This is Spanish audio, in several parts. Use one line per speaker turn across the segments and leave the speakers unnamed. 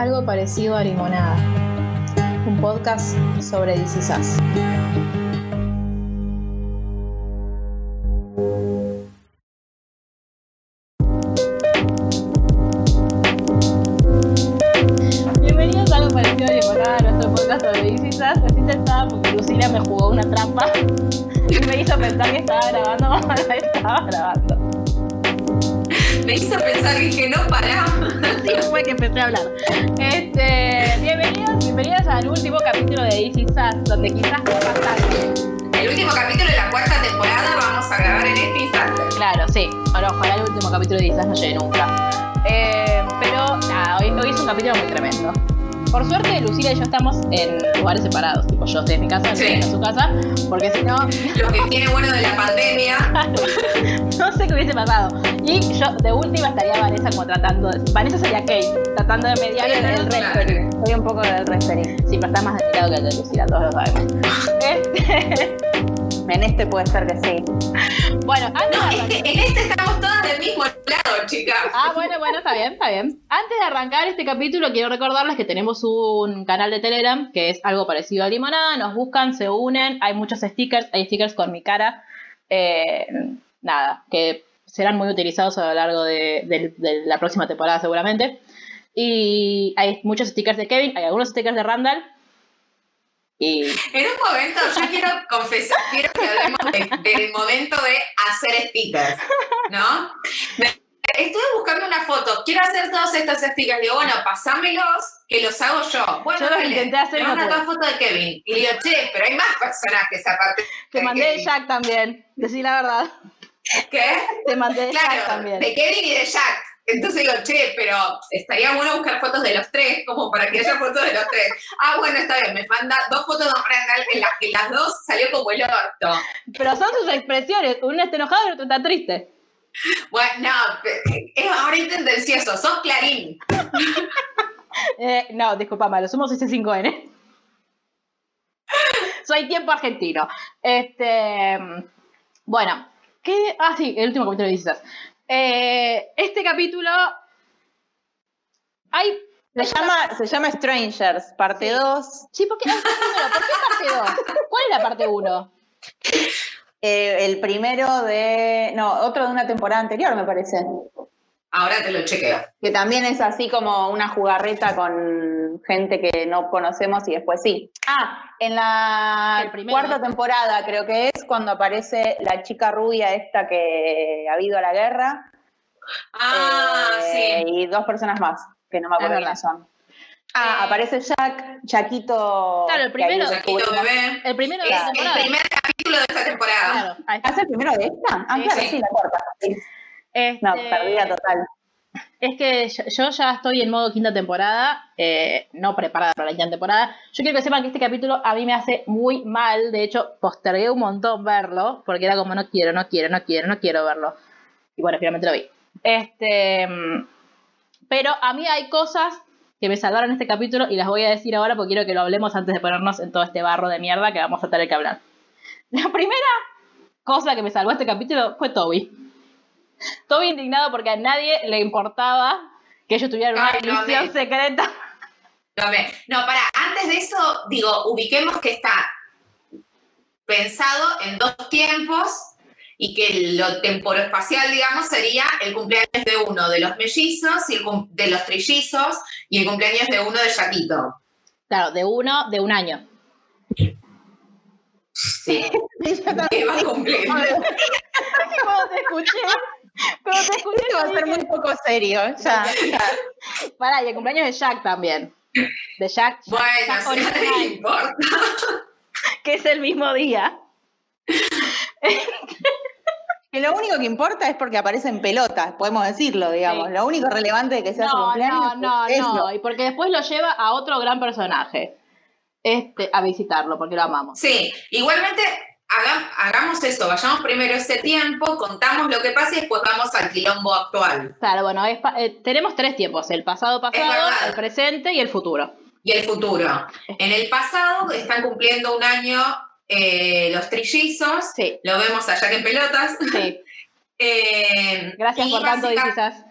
algo parecido a Limonada, un podcast sobre DC Sass. Bienvenidos a algo parecido a Limonada, nuestro podcast sobre DC Sass. Estoy sentada porque Lucila me jugó una trampa y me hizo pensar que estaba grabando cuando no estaba grabando.
Me hizo pensar que dije, no,
que empecé a hablar. Este, bienvenidos, bienvenidos al último capítulo de DC Sass, donde quizás no bastante.
El último capítulo de la cuarta temporada vamos a grabar en este instante.
Claro, sí. Ahora, ojalá el último capítulo de DC Sass no llegue nunca. Eh, pero nada, hoy, hoy es un capítulo muy tremendo. Por suerte, Lucila y yo estamos en lugares separados. Tipo, yo estoy en mi casa,
Sí.
Lucila en su casa, porque si no,
Lo que tiene bueno de la pandemia.
no sé qué hubiese pasado. Y yo, de última, estaría Vanessa como tratando de... Vanessa sería Kate, tratando de mediar
Sí,
en el referee.
Soy un poco del referee.
Sí, pero está más delicado que el de Lucila, todos lo sabemos. Este,
En este puede ser que sí.
bueno, antes
No,
de
en este estamos todas del mismo lado, chicas.
Ah, bueno, bueno, está bien, está bien. Antes de arrancar este capítulo, quiero recordarles que tenemos un canal de Telegram que es algo parecido a Limonada. Nos buscan, se unen, hay muchos stickers, hay stickers con mi cara. Eh, nada, que serán muy utilizados a lo largo de, de- de la próxima temporada seguramente. Y hay muchos stickers de Kevin, hay algunos stickers de Randall. Y
En un momento yo quiero confesar, quiero que hablemos de- del momento de hacer stickers, ¿no? Estuve buscando una foto, quiero hacer todos estos stickers. Digo, bueno, pasámelos, que los hago yo. Bueno,
Yo los
dale.
intenté hacer
Me
pude.
foto de Kevin. Y digo, che, pero hay más personajes aparte.
te mandé de
Kevin.
Jack también, decí la verdad.
¿Qué?
Te mandé de Jack también.
de Kevin y de Jack. Entonces digo, che, pero estaría bueno buscar fotos de los tres, como para que haya fotos de los tres. Ah, bueno, está bien, me manda dos fotos de Randall en las que las dos salió como el orto.
Pero son sus expresiones, uno está enojado y el otro está triste.
Bueno, no, es ahorita tendencioso, sos Clarín.
Eh, no, disculpame, lo somos C5N. Soy tiempo argentino. Este. Bueno, ¿qué? Ah, sí, el último capítulo de. Eh, este capítulo. Hay.
Se llama, se llama Strangers, parte
Sí.
2.
Sí, ¿por qué, ah, primero, ¿por qué parte 2? ¿Cuál es la parte 1?
Eh, el primero de. No, otro de una temporada anterior, me parece.
Ahora te lo chequeo.
Que también es así como una jugarreta con gente que no conocemos y después sí. Ah, en la cuarta temporada creo que es cuando aparece la chica rubia esta que ha habido a la guerra.
Ah,
Eh,
sí.
Y dos personas más, que no me acuerdo quiénes son. Ah,
Eh,
aparece Jack, Chaquito.
Claro, el primero-
bebé.
El primero de
Es
la
el
temporada.
primer capítulo de esta temporada.
Claro.
¿Ah, ¿es el primero de esta? Ah,
Sí,
claro,
sí.
sí, la cuarta. Sí.
Este,
No, perdida total.
Es que yo- ya estoy en modo quinta temporada, eh, no preparada para la quinta temporada. Yo quiero que sepan que este capítulo a mí me hace muy mal. De hecho, postergué un montón verlo, porque era como no quiero, no quiero, no quiero, no quiero verlo. Y bueno, finalmente lo vi. Este, pero a mí hay cosas que me salvaron este capítulo y las voy a decir ahora porque quiero que lo hablemos antes de ponernos en todo este barro de mierda que vamos a tener que hablar. La primera cosa que me salvó este capítulo fue Toby. Toby indignado porque a nadie le importaba que ellos tuvieran una
Ay,
misión secreta.
Lo amé. No, para, antes de eso, digo, ubiquemos que está pensado en dos tiempos y que lo temporoespacial, digamos, sería el cumpleaños de uno de los mellizos y el cum- de los trillizos y el cumpleaños de uno de Yaquito.
Claro, de uno, de un año.
Sí. Que va a cumplir.
Cuando te escuché, cuando te escuché,
Esto va a ser muy poco serio. Ya, ya.
Pará, y el cumpleaños de Jack también. De Jack,
Bueno,
Jack
si a nadie le
original,
importa.
que es el mismo día.
Que lo único que importa es porque aparece en pelotas, podemos decirlo, digamos.
Sí.
Lo único relevante de que sea su
No,
cumpleaños
no, no,
es
no.
lo-
Y porque después lo lleva a otro gran personaje. Este, a visitarlo, porque lo amamos.
Sí, igualmente haga- hagamos eso, vayamos primero ese tiempo, contamos lo que pasa y después vamos al quilombo actual.
Claro, bueno, es eh, tenemos tres tiempos: el pasado, pasado, el presente y el futuro.
Y el futuro. En el pasado están cumpliendo un año eh, los trillizos,
Sí,
lo vemos allá que en pelotas.
sí.
Eh,
Gracias por tanto, quizás.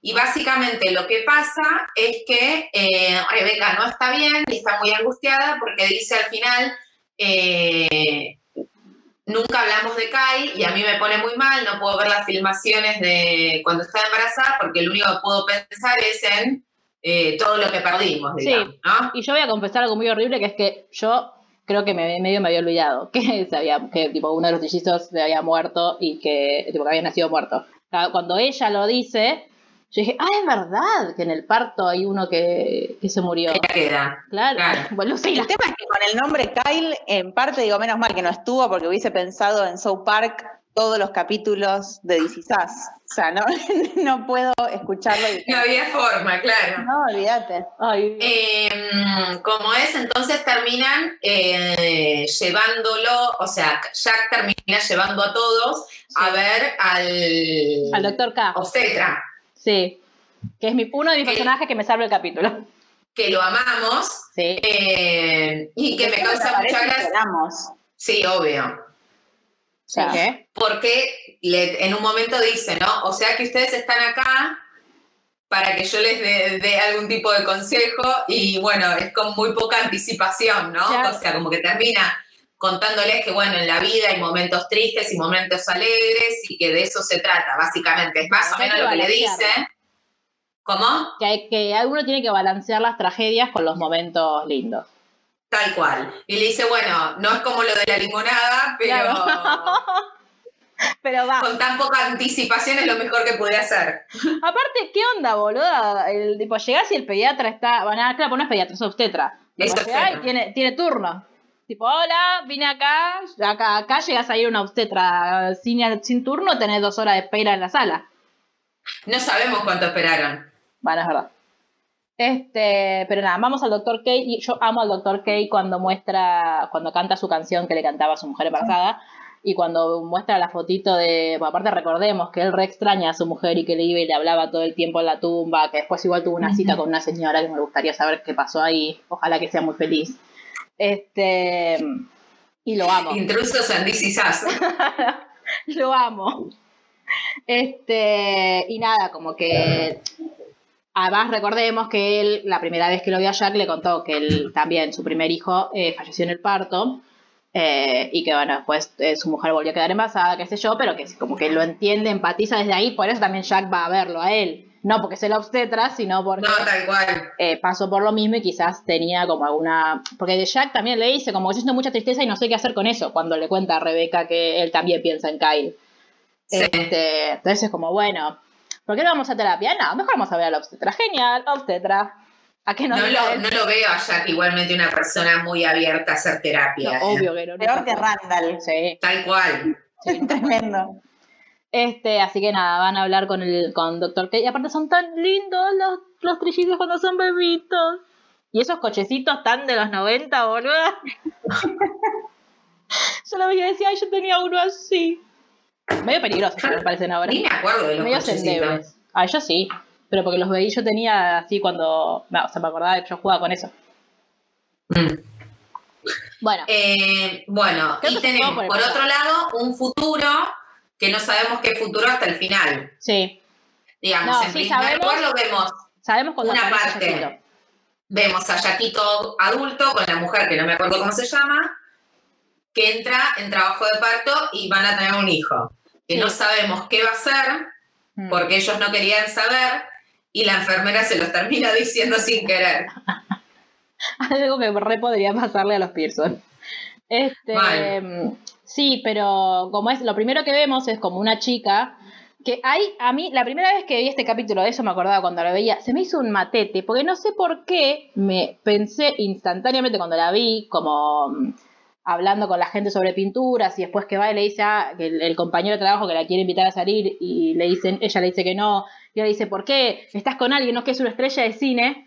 Y básicamente lo que pasa es que eh, Rebeca no está bien y está muy angustiada porque dice al final, eh, nunca hablamos de Kai y a mí me pone muy mal, no puedo ver las filmaciones de cuando está embarazada porque lo único que puedo pensar es en eh, todo lo que perdimos, digamos, ¿no?
Y yo voy a confesar algo muy horrible, que es que yo creo que me, medio me había olvidado que, se había, que tipo, uno de los trillizos se había muerto y que, tipo, que había nacido muerto. Cuando ella lo dice, yo dije, ah, es verdad que en el parto hay uno que, que se murió.
queda.
Claro. Bueno, sí,
el tema es que con el nombre Kyle, en parte digo, menos mal que no estuvo, porque hubiese pensado en South Park todos los capítulos de DC O sea, no, no puedo escucharlo. Y...
No había forma, claro.
No, olvídate.
Em, como es, entonces terminan eh, llevándolo, o sea, Jack termina llevando a todos a ver al...
Al doctor K.
Obstetra.
Sí, que es mi, uno de mis personajes que me salva el capítulo.
Que lo amamos.
Sí.
Eh, y que me causa mucha gracia. Sí, obvio.
¿Qué?
Porque en un momento dice, ¿no? O sea que ustedes están acá para que yo les dé, algún tipo de consejo y bueno, es con muy poca anticipación, ¿no? O sea, como que termina contándoles que bueno, en la vida hay momentos tristes y momentos alegres y que de eso se trata, básicamente. Es más o menos lo que le dice. ¿Cómo?
Que, que uno tiene que balancear las tragedias con los momentos lindos.
Tal cual. Y le dice, bueno, no es como lo de la limonada, pero.
pero va.
Con tan poca anticipación es lo mejor que puede hacer.
Aparte, ¿qué onda, boluda? El, tipo, llegás y el pediatra está. Bueno, claro, no es pediatra, es obstetra.
Es obstetra.
tiene, tiene turno. Tipo, hola, vine acá, acá, acá llegas a ir a una obstetra sin, sin turno, tenés dos horas de espera en la sala.
No sabemos cuánto esperaron.
Bueno, es verdad. Este, pero nada, vamos al Dr. K y yo amo al Dr. K cuando muestra, cuando canta su canción que le cantaba a su mujer embarazada y cuando muestra la fotito de, aparte recordemos que él re extraña a su mujer y que le iba y le hablaba todo el tiempo en la tumba, que después igual tuvo una cita con una señora que me gustaría saber qué pasó ahí, ojalá que sea muy feliz. Este, y lo amo.
Intrusos en DC
Lo amo. Este, y nada, como que Además, recordemos que él, la primera vez que lo vio a Jack, le contó que él también, su primer hijo, eh, falleció en el parto. Eh, y que bueno, después eh, su mujer volvió a quedar embarazada, qué sé yo, pero que como que lo entiende, empatiza desde ahí, por eso también Jack va a verlo a él. No porque se lo obstetra, sino porque
no, tal cual.
pasó por lo mismo y quizás tenía como alguna... Porque de Jack también le dice, como yo siento mucha tristeza y no sé qué hacer con eso, cuando le cuenta a Rebeca que él también piensa en Kyle. Este, entonces es como, bueno, ¿Por qué no vamos a terapia? No, mejor vamos a ver a la obstetra. Genial, obstetra. ¿A qué no,
no, lo, no lo veo a Jack igualmente una persona muy abierta a hacer terapia.
No, obvio que no.
Peor que Randall.
Sí.
Tal cual.
Sí, tremendo.
Este, así que nada, van a hablar con el con Doctor K. Y aparte son tan lindos los, los trillizos cuando son bebitos. Y esos cochecitos tan de los 90, boludo. yo lo veía y decía, ay, yo tenía uno así. Medio peligrosos me parecen ahora.
Ni me acuerdo de los Medio endebles.
Ah, yo sí. Pero porque los veí, yo tenía así cuando. No, o sea, me acordaba de que yo jugaba con eso.
Mm.
Bueno.
Eh, bueno, y tenemos por, otro lado un futuro que no sabemos qué futuro hasta el final.
Sí.
Digamos, en primer lugar lo vemos.
Sabemos
una parte. Vemos a Yaquito adulto con la mujer que no me acuerdo cómo se llama, que entra en trabajo de parto y van a tener un hijo que no sabemos qué va a hacer, mm. porque ellos no querían saber, y la enfermera se los termina diciendo sin querer.
Algo que re podría pasarle a los Pearson. Este, sí, pero como es, lo primero que vemos es como una chica que hay, a mí, la primera vez que vi este capítulo, de eso me acordaba cuando lo veía, se me hizo un matete, porque no sé por qué me pensé instantáneamente cuando la vi, como hablando con la gente sobre pinturas y después que va y le dice a ah, el, compañero de trabajo que la quiere invitar a salir y le dicen, ella le dice que no, y ella dice, ¿por qué? ¿Estás con alguien, no que es una estrella de cine?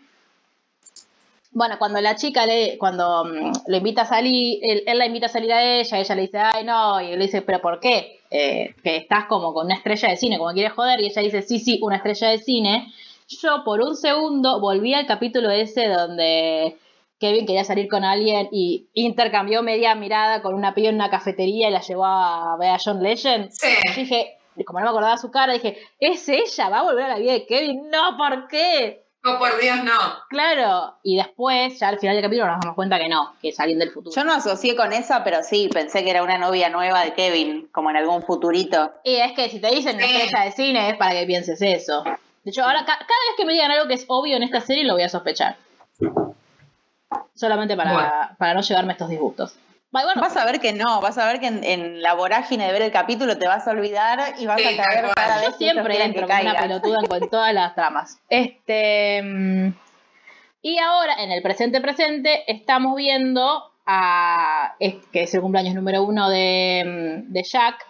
Bueno, cuando la chica le, cuando mm, le invita a salir, él, la invita a salir a ella, ella le dice, ay no, y él le dice, pero ¿por qué? Eh, que estás como con una estrella de cine, como quiere joder, y ella dice, sí, sí, una estrella de cine. Yo por un segundo volví al capítulo ese donde Kevin quería salir con alguien y intercambió media mirada con una piba en una cafetería y la llevó a ver a John Legend.
Sí.
dije, como no me acordaba su cara, dije, ¿es ella? ¿Va a volver a la vida de Kevin? No, ¿por qué?
Oh, por Dios, no.
Claro, y después, ya al final del capítulo nos damos cuenta que no, que es alguien del futuro.
Yo no asocié con esa, pero sí, pensé que era una novia nueva de Kevin, como en algún futurito.
Y es que si te dicen una
Sí.
estrella de cine es para que pienses eso. De hecho, ahora ca- cada vez que me digan algo que es obvio en esta serie lo voy a sospechar. Solamente para,
Bueno.
para no llevarme estos disgustos. Bueno,
Vas a ver que no, vas a ver que en, en la vorágine de ver el capítulo te vas a olvidar y vas
Sí,
a caer cada
yo
vez que
siempre entro como una pelotuda con todas las tramas. Este. mm, Y ahora, en el presente presente, estamos viendo a. es- que es el cumpleaños número uno de, mm, de Jack.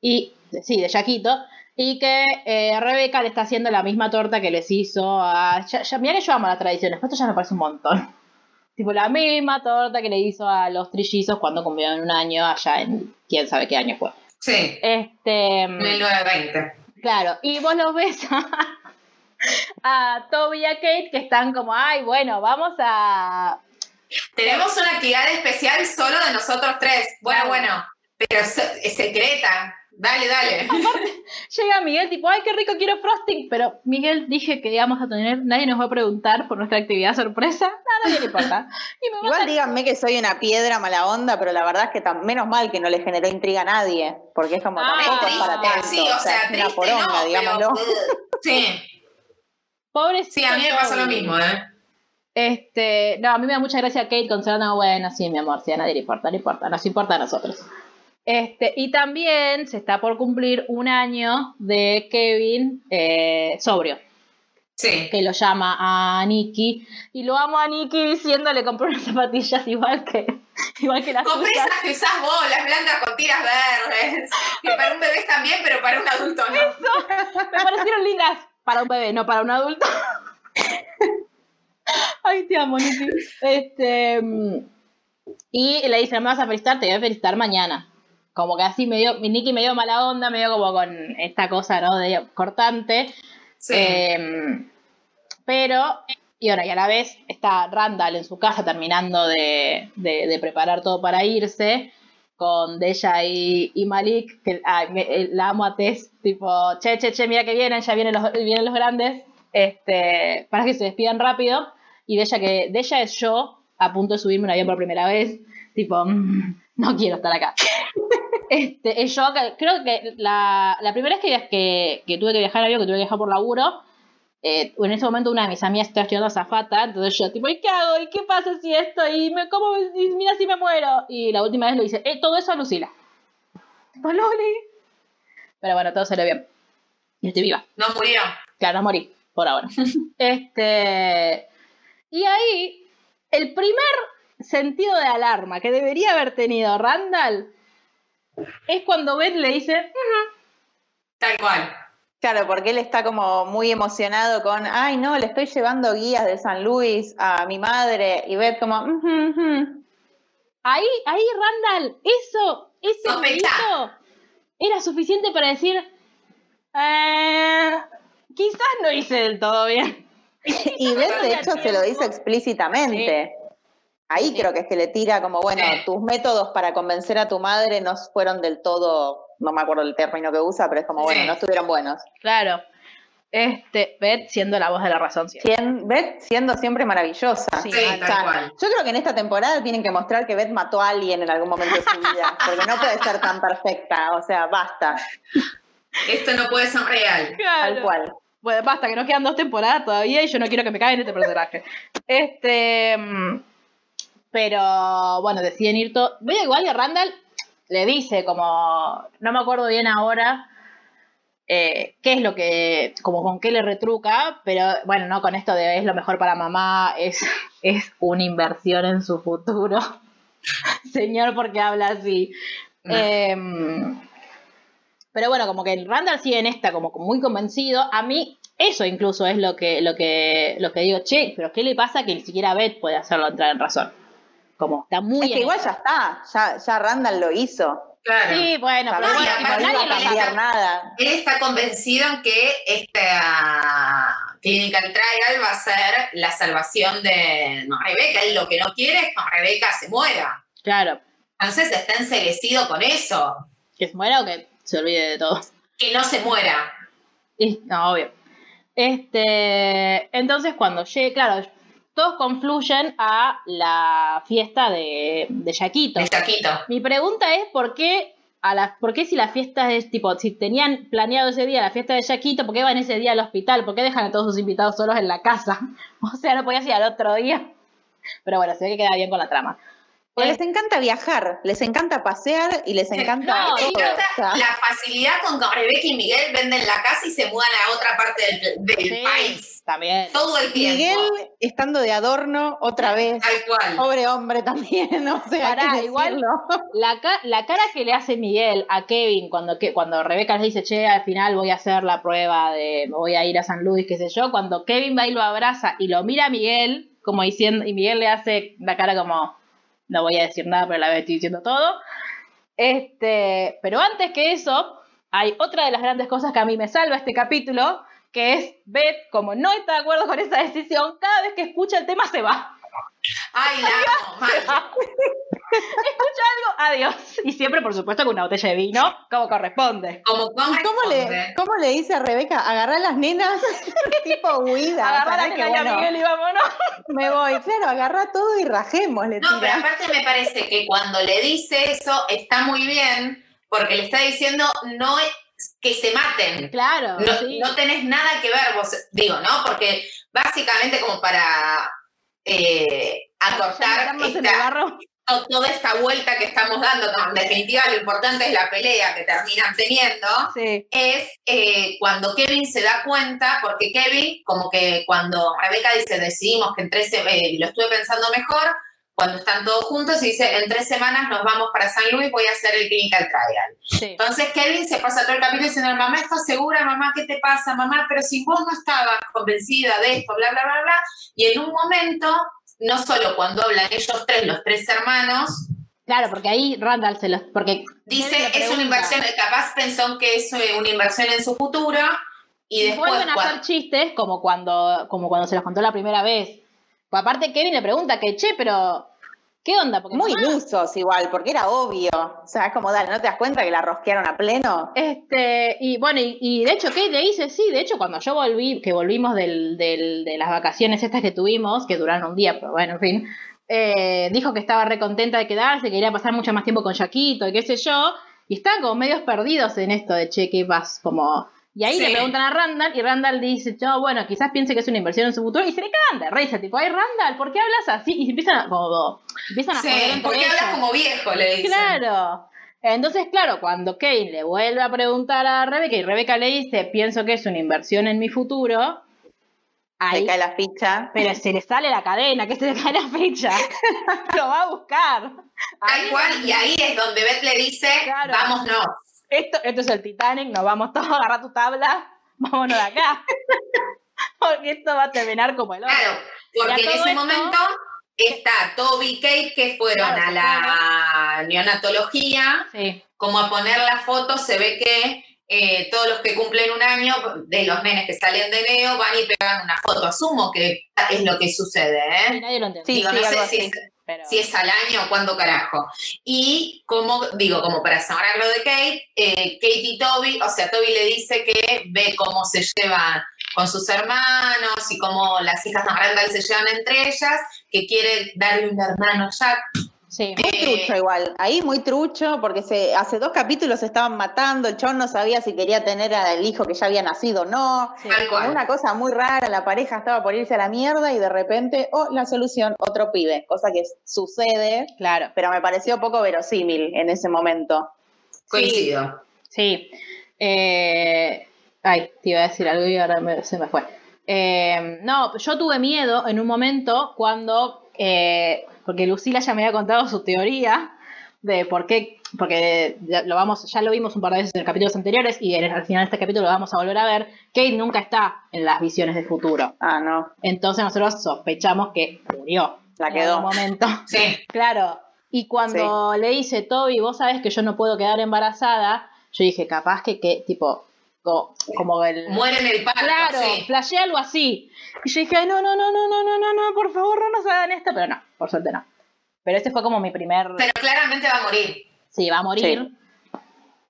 Y. de- sí, de Jackito. Y que eh, Rebeca le está haciendo la misma torta que les hizo a. Ya, ya- mirá que yo amo las tradiciones, pero esto ya me parece un montón. Tipo, la misma torta que le hizo a los trillizos cuando cumplieron un año allá en. quién sabe qué año fue.
Sí,
Este. mm,
1920.
Claro, y vos los ves a, a Toby y a Kate que están como, ay, bueno, vamos a...
Tenemos una actividad especial solo de nosotros tres. Bueno,
Claro.
bueno, pero es, es secreta. Dale, dale.
Llega Miguel tipo, ay, qué rico, quiero frosting, pero Miguel dije que íbamos a tener, nadie nos va a preguntar por nuestra actividad sorpresa, nada, a nadie le importa. Y me
Igual díganme que soy una piedra mala onda, pero la verdad es que tan, menos mal que no le generó intriga a nadie, porque es como
Ah,
tampoco es
triste,
para tanto.
sí, o sea,
es una
triste
poronga,
no,
digámoslo.
pero... Sí,
Pobrecito
sí, a mí me pasa lo mismo, ¿eh?
Este, no, a mí me da mucha gracia Kate con Serena, bueno, sí, mi amor, sí, a nadie le importa, no importa, nos importa a nosotros. Este, y también se está por cumplir un año de Kevin eh, sobrio.
Sí.
que lo llama a Nicky y lo amo a Nicky diciéndole compré unas zapatillas igual que igual que las
Compré esas que usás vos, las blancas con tiras verdes. Que para un bebé también, pero para un adulto no.
Me parecieron lindas para un bebé, no para un adulto. Ay, te amo, Nicky. Este mm, y le dice, me vas a felicitar, te voy a felicitar mañana. Como que así medio, Nicky medio mala onda, medio como con esta cosa, ¿no? De cortante.
Sí.
Eh, pero, y ahora, y a la vez está Randall en su casa terminando de, de- de preparar todo para irse con Deja y, y Malik, que ay, me- eh, la amo a Tess, tipo, che, che, che, mira que vienen, ya vienen los, vienen los grandes, este, para que se despidan rápido, y Deja que, Deja es yo, a punto de subirme un avión por primera vez, tipo, mm, no quiero estar acá. Este, es yo, que- creo que la, la primera vez que, que, que tuve que viajar en avión, que tuve que viajar por laburo, eh, en ese momento una de mis amigas estaba estudiando azafata, entonces yo tipo, ¿y qué hago? ¿Y qué pasa si esto? ¿Y me, cómo, y mira si me muero? Y la última vez lo hice, eh, todo eso a Lucila. Tipo, Loli. Pero bueno, todo salió bien. Y estoy viva.
No murió.
Claro, no morí, por ahora. este. Y ahí, el primer sentido de alarma que debería haber tenido Randall es cuando Beth le dice,
Tal cual.
Claro, porque él está como muy emocionado con, ay no, le estoy llevando guías de San Luis a mi madre, y Beth como.
Ahí, ahí, Randall, eso, ese era suficiente para decir, eh, quizás no hice del todo bien.
y Beth de hecho se lo dice explícitamente. Ahí
Sí.
creo que es que le tira como, bueno,
Sí.
tus métodos para convencer a tu madre no fueron del todo, no me acuerdo el término que usa, pero es como, bueno,
Sí.
no estuvieron buenos.
Claro. Este, Beth siendo la voz de la razón siempre.
Sien- Beth siendo siempre maravillosa.
Sí,
tal cual.
yo creo que en esta temporada tienen que mostrar que Beth mató a alguien en algún momento de su vida, porque no puede ser tan perfecta, o sea, basta,
Esto no puede ser real.
tal cual.
Bueno, basta, que nos quedan dos temporadas todavía y yo no quiero que me caigan este personaje. Este. Pero bueno, deciden ir todos. Veo igual que Randall le dice, como. No me acuerdo bien ahora. eh, qué es lo que. como con qué le retruca. Pero bueno, no con esto de es lo mejor para mamá. Es, es una inversión en su futuro. Señor, porque habla así.
No.
Em, pero bueno, como que Randall sigue en esta, como muy convencido. A mí, eso incluso es lo que, lo que, lo que digo, che, pero ¿qué le pasa que ni siquiera Beth puede hacerlo entrar en razón? Como está muy
Es que igual ya está, ya, ya Randall lo hizo.
Claro.
Sí, bueno, pero bueno, pero
no
nadie
a cambiar nada.
Él está convencido en que esta clinical trial va a ser la salvación de no, Rebeca. Él lo que no quiere es que Rebeca se muera.
Claro,
Entonces está enseguecido con eso.
que se muera o que se olvide de todo.
que no se muera.
Y, no, obvio. Este, entonces cuando llegue, claro, todos confluyen a la fiesta de, de Yaquito.
De Yaquito.
Mi pregunta es por qué a la, ¿por qué si la fiesta es tipo, si tenían planeado ese día la fiesta de Yaquito, ¿por qué van ese día al hospital? ¿Por qué dejan a todos sus invitados solos en la casa? O sea, no podías ir al otro día. Pero bueno, se ve que queda bien con la trama.
Pues les encanta viajar, les encanta pasear y les encanta.
No,
todo,
encanta
o sea.
la facilidad con que Rebeca y Miguel venden la casa y se mudan a otra parte del, del
Sí,
país.
También.
Todo el tiempo.
Miguel estando de adorno otra vez.
Tal cual.
Pobre hombre también, o sea,
Pará, igual-. La, ca- la cara que le hace Miguel a Kevin cuando, que, cuando Rebeca le dice, che, al final voy a hacer la prueba de, me voy a ir a San Luis, qué sé yo, cuando Kevin va y lo abraza y lo mira a Miguel, como diciendo, y Miguel le hace la cara como, no voy a decir nada, pero la vez estoy diciendo todo. Este, pero antes que eso, hay otra de las grandes cosas que a mí me salva este capítulo, que es Beth, como no está de acuerdo con esa decisión, cada vez que escucha el tema se va.
Ay, la amo, mal.
escucha algo, adiós. Y siempre, por supuesto, con una botella de vino, como corresponde.
Como
¿Cómo
corresponde.
le, ¿Cómo le dice a Rebeca? Agarrar las nenas tipo huida.
Agarrar a
¿sabes?
la
Que
nena y a
bueno,
Miguel y vámonos.
Me voy, claro, agarra todo y rajemos, le
No, pero aparte me parece que cuando le dice eso está muy bien, porque le está diciendo no es que se maten.
Claro,
No,
sí.
no tenés nada que ver, vos, digo, ¿no? Porque básicamente como para eh, acortar esta- toda esta vuelta que estamos dando, no, en definitiva lo importante es la pelea que terminan teniendo,
Sí.
es eh, cuando Kevin se da cuenta, porque Kevin, como que cuando Rebeca dice, decidimos que en tres, se- eh, lo estuve pensando mejor, cuando están todos juntos y dice, en tres semanas nos vamos para San Luis, voy a hacer el clinical trial.
Sí.
Entonces Kevin se pasa todo el capítulo diciendo, mamá, ¿estás segura? Mamá, ¿qué te pasa? Mamá, pero si vos no estabas convencida de esto, bla, bla, bla, bla. Y en un momento, no solo cuando hablan ellos tres, los tres hermanos,
Claro, porque ahí Randall se los. Porque
dice, es una inversión, capaz pensó que es una inversión en su futuro, y
Y
después...
vuelven a
cuando-
hacer chistes como cuando, como cuando se los contó la primera vez. Pues aparte, Kevin le pregunta que, che, pero. ¿Qué onda? Porque
Muy ilusos igual, porque era obvio. O sea, es como, dale, ¿no te das cuenta que la rosquearon a pleno?
Este, y bueno, y, y de hecho, Kate le dice, sí, de hecho, cuando yo volví, que volvimos del, del- de las vacaciones estas que tuvimos, que duraron un día, pero bueno, en fin, eh, dijo que estaba re contenta de quedarse, que quería pasar mucho más tiempo con Jaquito y qué sé yo, y estaban como medios perdidos en esto de che, ¿qué vas? Como... Y ahí
Sí.
le preguntan a Randall y Randall dice, no, bueno, quizás piense que es una inversión en su futuro y se le cagan de risa, tipo, ay Randall, ¿por qué hablas así? Y se empiezan a, como, empiezan a joder
Sí,
entre
porque hablas como viejo, le dicen.
Claro. Entonces, claro, cuando Kane le vuelve a preguntar a Rebeca y Rebeca le dice, pienso que es una inversión en mi futuro, ahí,
Le cae la ficha.
pero se le sale la cadena, que se le cae la fecha, lo va a buscar.
Tal cual, y ahí es donde Beth le dice,
Claro.
vámonos.
Esto, esto es el Titanic, nos vamos todos, agarra tu tabla, vámonos de acá. Porque esto va a terminar como el otro.
Claro, porque
Y
en ese
esto-
momento está Toby y Kate que fueron
Claro,
a la neonatología,
Sí,
como a poner la foto, se ve que eh, todos los que cumplen un año de los nenes que salen de neo van y pegan una foto. Asumo que es lo que sucede,
y
¿eh?
nadie lo entendió.
Sí,
Digo,
sí,
no sé si si es al año o cuándo carajo. Y como, digo, como para cerrar lo de Kate, eh, Kate y Toby, o sea, Toby le dice que ve cómo se llevan con sus hermanos y cómo las hijas de Randall se llevan entre ellas, que quiere darle un hermano a Jack.
Sí.
Muy
Eh,
trucho igual, ahí muy trucho, porque se, hace dos capítulos se estaban matando, el chabón no sabía si quería tener al hijo que ya había nacido o no.
sí.
Una cosa muy rara, la pareja estaba por irse a la mierda y de repente, oh, la solución, otro pibe, cosa que sucede,
Claro.
pero me pareció poco verosímil en ese momento.
Coincido.
Sí. Eh, ay, te iba a decir algo y ahora me- se me fue. Eh, no, yo tuve miedo en un momento cuando, eh, porque Lucila ya me había contado su teoría de por qué, porque ya lo, vamos, ya lo vimos un par de veces en capítulos anteriores y en- al final de este capítulo lo vamos a volver a ver, Kate nunca está en las visiones del futuro.
Ah, no,
Entonces nosotros sospechamos que murió.
la
en
quedó.
algún momento.
Sí.
Claro, y cuando le dice Toby, vos sabés que yo no puedo quedar embarazada, yo dije, capaz que, que tipo, co- como el...
Muere en el parto,
Claro,
sí.
algo así. Y yo dije, ay, no, no, no, no, no, no, no, no, por favor, no nos hagan esto. Pero no, por suerte no. Pero este fue como mi primer...
Pero claramente va a morir.
Sí, va a morir.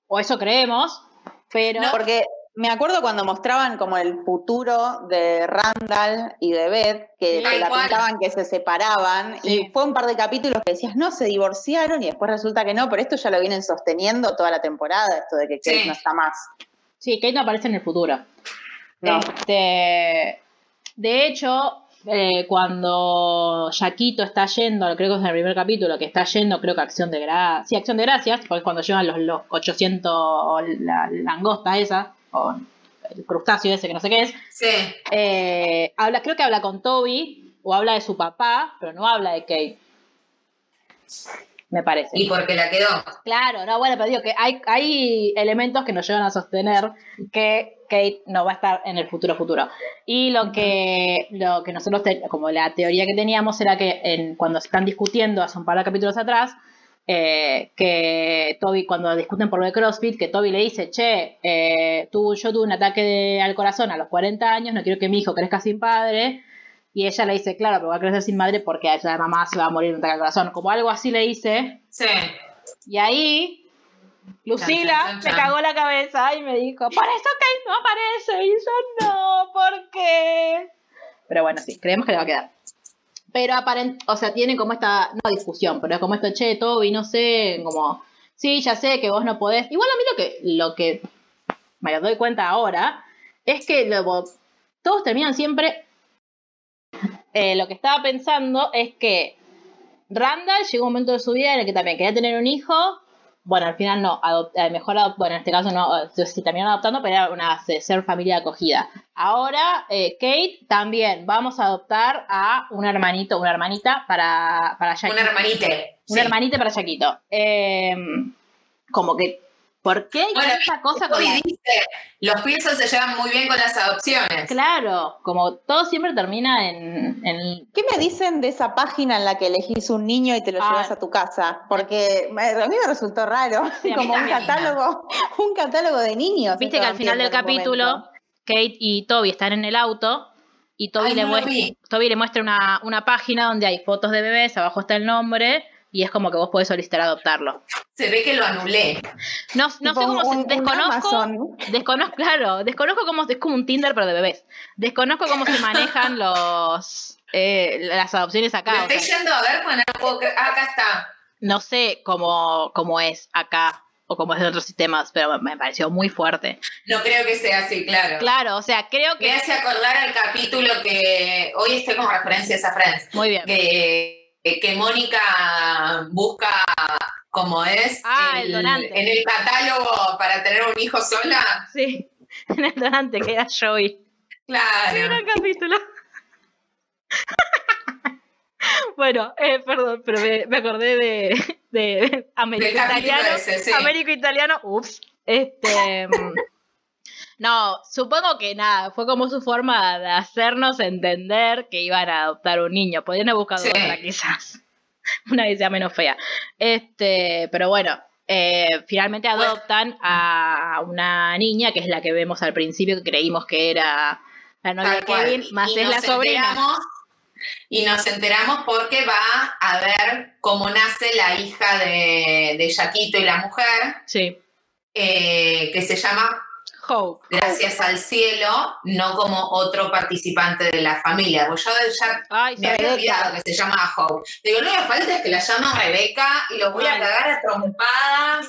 O eso creemos. Pero.
Porque me acuerdo cuando mostraban como el futuro de Randall y de Beth, que
Sí,
te la pintaban que se separaban,
Sí.
y fue un par de capítulos que decías, no, se divorciaron, y después resulta que no, pero esto ya lo vienen sosteniendo toda la temporada, esto de que Kate
Sí.
no está más.
Sí, Kate no aparece en el futuro.
No.
Este, de hecho, eh, cuando Yaquito está yendo, creo que es en el primer capítulo, que está yendo, creo que Acción de Gracias. Sí, Acción de Gracias, porque es cuando llevan los, los 800 la langosta esa, o el crustáceo ese que no sé qué es.
Sí.
eh, habla, creo que habla con Toby, o habla de su papá, pero no habla de Kate. Me parece.
Y porque la quedó.
Claro, no, bueno, pero digo que hay, hay elementos que nos llevan a sostener que Kate no va a estar en el futuro futuro. Y lo que, lo que nosotros, te- como la teoría que teníamos era que en, cuando se están discutiendo hace un par de capítulos atrás, eh, que Toby, cuando discuten por lo de CrossFit, que Toby le dice, che, eh, tú, yo tuve un ataque de- al corazón a los 40 años, no quiero que mi hijo crezca sin padre. Y ella le dice, claro, pero va a crecer sin madre porque la mamá se va a morir de un ataque al corazón. Como algo así le dice,
Sí.
y ahí, Lucila
Chan, chan,
me cagó la cabeza y me dijo, por eso Kate no aparece. Y yo, no, ¿por qué? Pero bueno, sí, creemos que le va a quedar. Pero aparent, o sea, tienen como esta, no discusión, pero es como esto, che, Toby, no sé, como, sí, ya sé que vos no podés. Igual a mí lo que, lo que me doy cuenta ahora es que lo- todos terminan siempre. eh, lo que estaba pensando es que Randall llegó un momento de su vida en el que también quería tener un hijo. Bueno, al final no, adop- eh, mejor adop- bueno, en este caso no, eh, si terminaron adoptando, pero era una se- ser familia acogida. Ahora, eh, Kate también, vamos a adoptar a un hermanito, una hermanita para, para Jaquito.
Una hermanite.
Un
Sí.
hermanita para Jaquito. Eh, como que, ¿por qué hay
Bueno,
tanta cosa con la-
dice, los piensos se llevan muy bien con las adopciones.
Claro, como todo siempre termina en, en
¿Qué me dicen de esa página en la que elegís un niño y te lo
Ah.
llevas a tu casa? Porque a mí me resultó raro,
Sí,
como un catálogo, un catálogo de niños.
Viste que al final del capítulo,
momento.
Kate y Toby están en el auto y Toby,
Ay,
le,
no
muestra. Toby le muestra una, una página donde hay fotos de bebés, abajo está el nombre y es como que vos podés solicitar adoptarlo.
Se ve que lo anulé.
No, no sé cómo
un-
se, desconozco, desconozco, claro, desconozco cómo es como un Tinder pero de bebés. Desconozco cómo se manejan los eh, las adopciones acá.
Me estoy
sea,
yendo a ver, bueno, no puedo ah, acá está.
no sé cómo, cómo es acá o cómo es en otros sistemas, pero me pareció muy fuerte.
No creo que sea así, claro.
Claro, o sea, creo
Me
que
hace acordar al capítulo que hoy estoy como referencias a Friends.
muy bien.
que, que Mónica busca como es
Ah, el
en el catálogo para tener un hijo sola.
Sí, en el donante que era Joey.
Claro.
Gran capítulo. bueno, eh, perdón, pero me, me acordé de, de Américo
Del capítulo
Italiano.
ese, sí.
Américo Italiano, ups. Este. no, supongo que nada, fue como su forma de hacernos entender que iban a adoptar un niño. Podrían haber buscado
Sí.
otra, quizás. Una que sea menos fea. Este, pero bueno. eh, finalmente adoptan a una niña que es la que vemos al principio que creímos que era la novia de. Kevin, más
y
es la sobrina.
y nos enteramos porque va a ver cómo nace la hija de, de Yaquito y la mujer,
Sí,
eh, que se llama
Hope.
Gracias al cielo, no como otro participante de la familia. Pues yo ya
Ay,
me había olvidado que se llama Hope. Digo, no me falta es que la llaman Rebeca y lo voy a cagar a trompadas.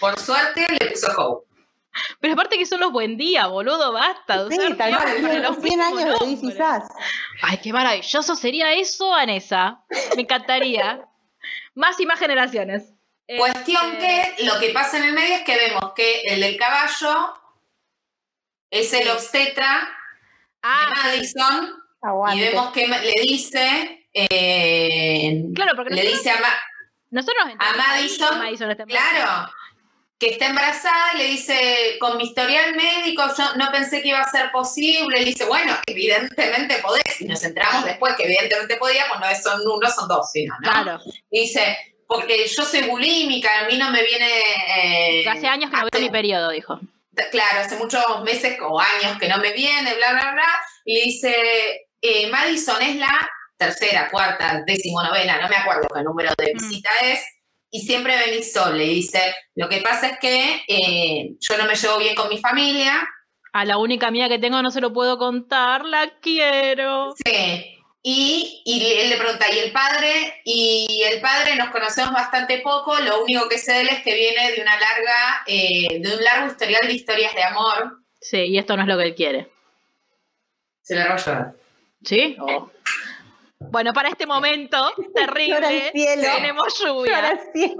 Por suerte le puso Hope.
Pero aparte que son los buen día, boludo, basta.
Sí, tal
los
100
mismos
años
nombres.
Sass.
Ay, qué maravilloso sería eso, Vanessa. Me encantaría. Más y más generaciones.
Cuestión
Este,
que lo que pasa en el medio es que vemos que el del caballo es el obstetra
Ah,
de Madison
Aguante.
y vemos que le dice, eh,
claro, porque
le
nosotros,
dice a, Ma-
nosotros
Madison,
que Madison está embarazada.
claro, que está embarazada y le dice, con mi historial médico yo no pensé que iba a ser posible. Le dice, bueno, evidentemente podés. Y nos enteramos después que evidentemente podía, pues no son uno, son dos, sino, ¿no?
Claro,
Y dice, porque yo soy bulímica, a mí no me viene... eh,
hace años que no veo mi periodo, dijo.
Claro, hace muchos meses o años que no me viene, bla, bla, bla, y le dice, eh, Madison es la tercera, cuarta, decimonovena, no me acuerdo qué número de
Mm.
visita es, y siempre venís sola. Y dice, lo que pasa es que eh, yo no me llevo bien con mi familia.
A la única mía que tengo no se lo puedo contar, la quiero.
Sí. Y, él le pregunta, ¿y el padre? Y el padre nos conocemos bastante poco, lo único que sé de él es que viene de una larga, eh, de un largo historial de historias de amor.
Sí, y esto no es lo que él quiere.
Se le va
¿Sí? Oh. Bueno, para este momento terrible tenemos lluvia.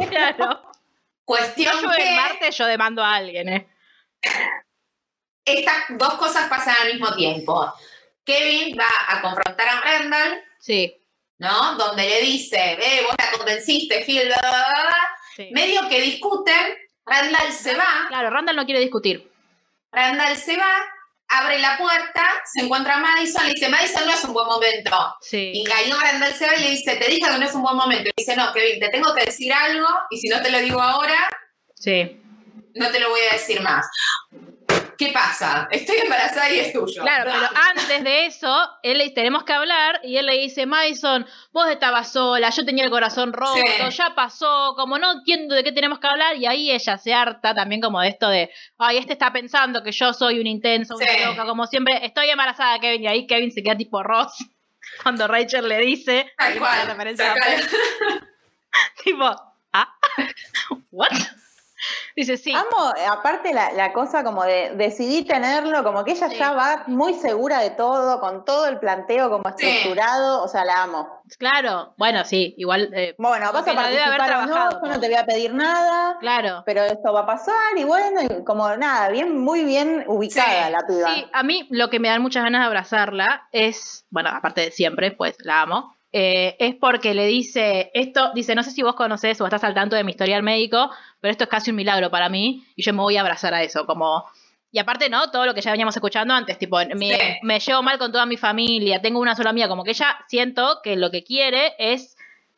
Claro.
Cuestión
yo que... Marte, yo demando a alguien, ¿eh?
Estas dos cosas pasan al mismo tiempo. Kevin va a confrontar a Randall.
Sí.
¿No? Donde le dice, ve, vos la convenciste, Phil, Medio que discuten, Randall se va.
Claro, Randall no quiere discutir.
Randall se va, abre la puerta, se encuentra Madison, le dice, Madison no es un buen momento.
Sí.
Y Gaillón Randall se va y le dice, te dije que no es un buen momento. Y dice, no, Kevin, te tengo que decir algo y si no te lo digo ahora,
sí.
no te lo voy a decir más. ¿Qué pasa? Estoy embarazada y es tuyo.
Claro, pero antes de eso, él le tenemos que hablar y él le dice, Madison, vos estabas sola, yo tenía el corazón roto, ya pasó, como no entiendo de qué tenemos que hablar, y ahí ella se harta también como de esto de, ay, este está pensando que yo soy un intenso, una loca, como siempre, estoy embarazada, Kevin, y ahí Kevin se queda tipo Ross cuando Rachel le dice,
Tal cual,
tipo, ¿ah? ¿What? Dice, sí.
Amo, aparte, la, cosa como de decidí tenerlo, como que ella ya va muy segura de todo, con todo el planteo como estructurado, o sea, la amo.
Claro, bueno, sí, igual.
Eh, bueno, vas a participar no, yo no te voy a pedir nada.
Claro.
Pero esto va a pasar, y bueno, como nada, bien, muy bien ubicada la piba.
Sí, a mí lo que me dan muchas ganas de abrazarla es, bueno, aparte de siempre, pues la amo, eh, es porque le dice, esto, dice, no sé si vos conocés o estás al tanto de mi historial médico, pero esto es casi un milagro para mí y yo me voy a abrazar a eso, como... Y aparte, ¿no? Todo lo que ya veníamos escuchando antes, tipo, me, me llevo mal con toda mi familia, tengo una sola amiga, como que ella siento que lo que quiere es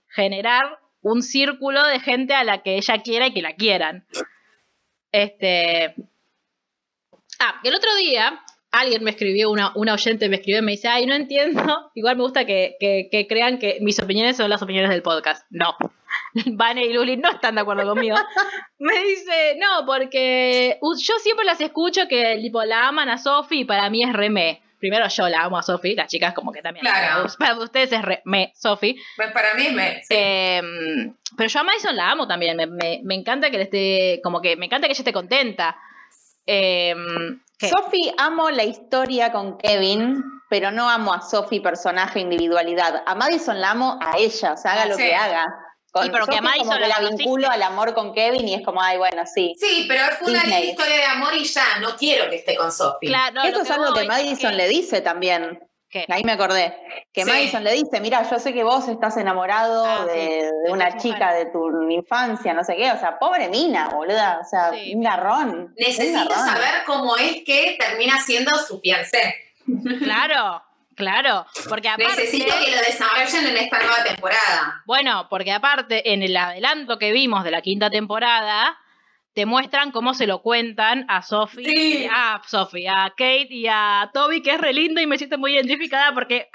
generar un círculo de gente a la que ella quiera y que la quieran. Este. Ah, el otro día alguien me escribió, una, una oyente me escribió y me dice, ay, no entiendo. Igual me gusta que, que, crean que mis opiniones son las opiniones del podcast. No. Vane y Luli no están de acuerdo conmigo. me dice, no, porque yo siempre las escucho que tipo, la aman a Sofi y para mí es remé. Primero yo la amo a Sofi, las chicas como que también.
Claro.
Para ustedes es me, Sofi.
Pues para mí es me.
Em, pero yo a Madison la amo también. Me, me, me, encanta que le esté, como que me encanta que ella esté contenta. Eh,
Sophie, amo la historia con Kevin, pero no amo a Sophie personaje individualidad. A Madison la amo a ella, o sea, haga lo que haga.
Con pero que a Madison como
la vinculo al amor con Kevin y es como, ay, bueno, sí.
Sí, pero es una historia de amor y ya, no quiero que esté con Sophie.
Claro, Eso es algo que Madison le dice también. Ahí me acordé. Que Madison le dice, mira, yo sé que vos estás enamorado ah, de, una chica de tu infancia, no sé qué. O sea, pobre mina, boluda. O sea, un garrón.
Necesito saber cómo es que termina siendo su fiancé.
Claro, claro. Porque aparte,
Necesito que lo desarrollen en esta nueva temporada.
Bueno, porque aparte, en el adelanto que vimos de la quinta temporada, te muestran cómo se lo cuentan a Sophie, a Sophie, a Kate y a Toby, que es re lindo y me siento muy identificada porque...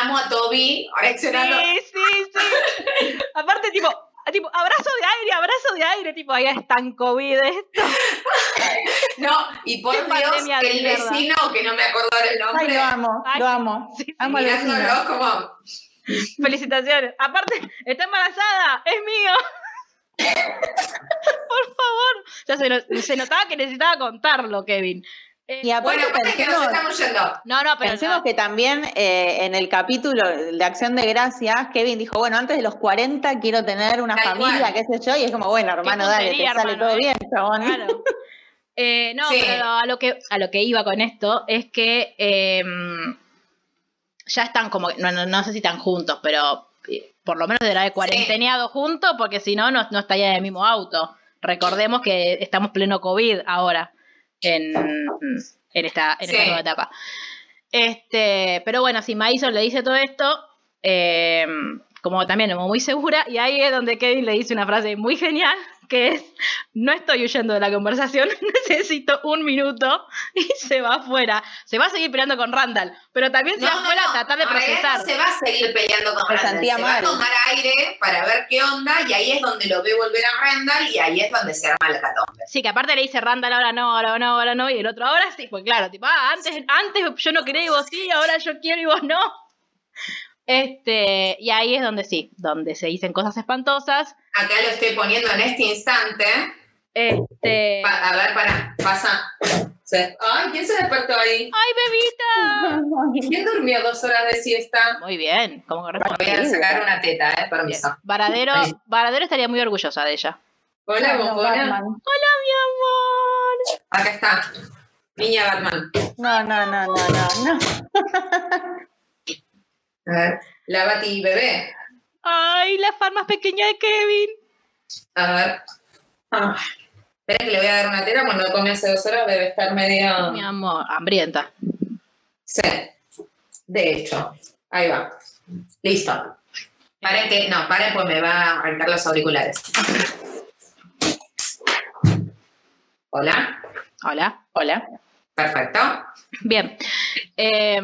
amo a Toby,
Sí, sí, sí. Aparte, tipo, tipo, abrazo de aire, abrazo de aire, tipo, ahí tan COVID esto.
No, y por Dios, el vecino, que no me acuerdo el nombre.
Ay, lo amo, lo amo. amo al vecino.
como...
Felicitaciones. Aparte, está embarazada, es mío. Por favor. Ya se, se, notaba que necesitaba contarlo, Kevin.
Eh, y aparte,
bueno, pensemos, que nos estamos yendo.
No, no, pero
pensemos que también eh, en el capítulo de Acción de Gracias, Kevin dijo, bueno, antes de los 40 quiero tener una familia, qué sé yo, y es como, bueno, hermano, dale, te sale todo bien, chabón. Claro.
Eh, no, pero a lo, que, a lo que iba con esto es que em, ya están como, no, no, no sé si están juntos, pero por lo menos deberá de cuarenteneado juntos, porque si no, no, no estaría en el mismo auto. Recordemos que estamos pleno COVID ahora, en, en esta, en esta nueva etapa. Este, pero bueno, si Maison le dice todo esto, eh, como también como muy segura, y ahí es donde Kevin le dice una frase muy genial, que es, no estoy huyendo de la conversación, necesito un minuto, y se va afuera. Se va a seguir peleando con Randall, pero también se va afuera a tratar de procesar.
se va a seguir peleando con Randall, se va a tomar aire para ver qué onda, y ahí es donde lo ve volver a Randall, y ahí es donde se arma la catombe.
Sí, que aparte le dice Randall, ahora no, ahora no, ahora no, y el otro ahora sí, pues claro, tipo, ah, antes, antes yo no quería y vos sí, ahora yo quiero y vos no. Este, y ahí es donde sí, donde se dicen cosas espantosas.
Acá lo estoy poniendo en este instante.
Este.
a ver, para, pasa. Ay, ¿quién se despertó ahí?
¡Ay,
bebita! ¿Quién durmió dos horas de siesta?
Muy bien, como corresponde.
Voy a sacar una teta, eh, permiso.
Varadero, Varadero estaría muy orgullosa de ella.
Hola, bombona.
Hola, mi amor.
Acá está. Niña Batman.
No, no, no, no, no, no.
A ver, la Bati bebé.
Ay, la fan más pequeña de Kevin.
A ver. Ah. Espera que le voy a dar una tela cuando come hace dos horas debe estar medio.
Mi amor, hambrienta.
Sí. De hecho. Ahí va. Listo. Paren que. No, paren pues me va a arrancar los auriculares. Hola.
Hola.
Hola.
Perfecto.
Bien. Eh,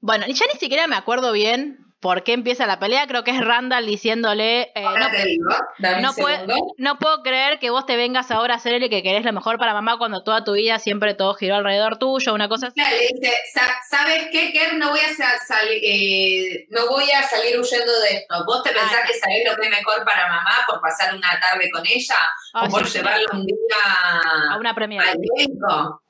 bueno, ya ni siquiera me acuerdo bien por qué empieza la pelea. Creo que es Randall diciéndole.
Eh, no, te digo,
no, puedo, no, puedo creer que vos te vengas ahora a hacer el que querés lo mejor para mamá cuando toda tu vida siempre todo giró alrededor tuyo, una cosa así.
le dice, ¿sabes qué, Ker? No voy a, salir, eh, no voy a salir huyendo de esto. ¿Vos te pensás que sabés lo que es mejor para mamá por pasar una tarde con ella? ¿O por llevarlo un día
a una premiere?
al médico?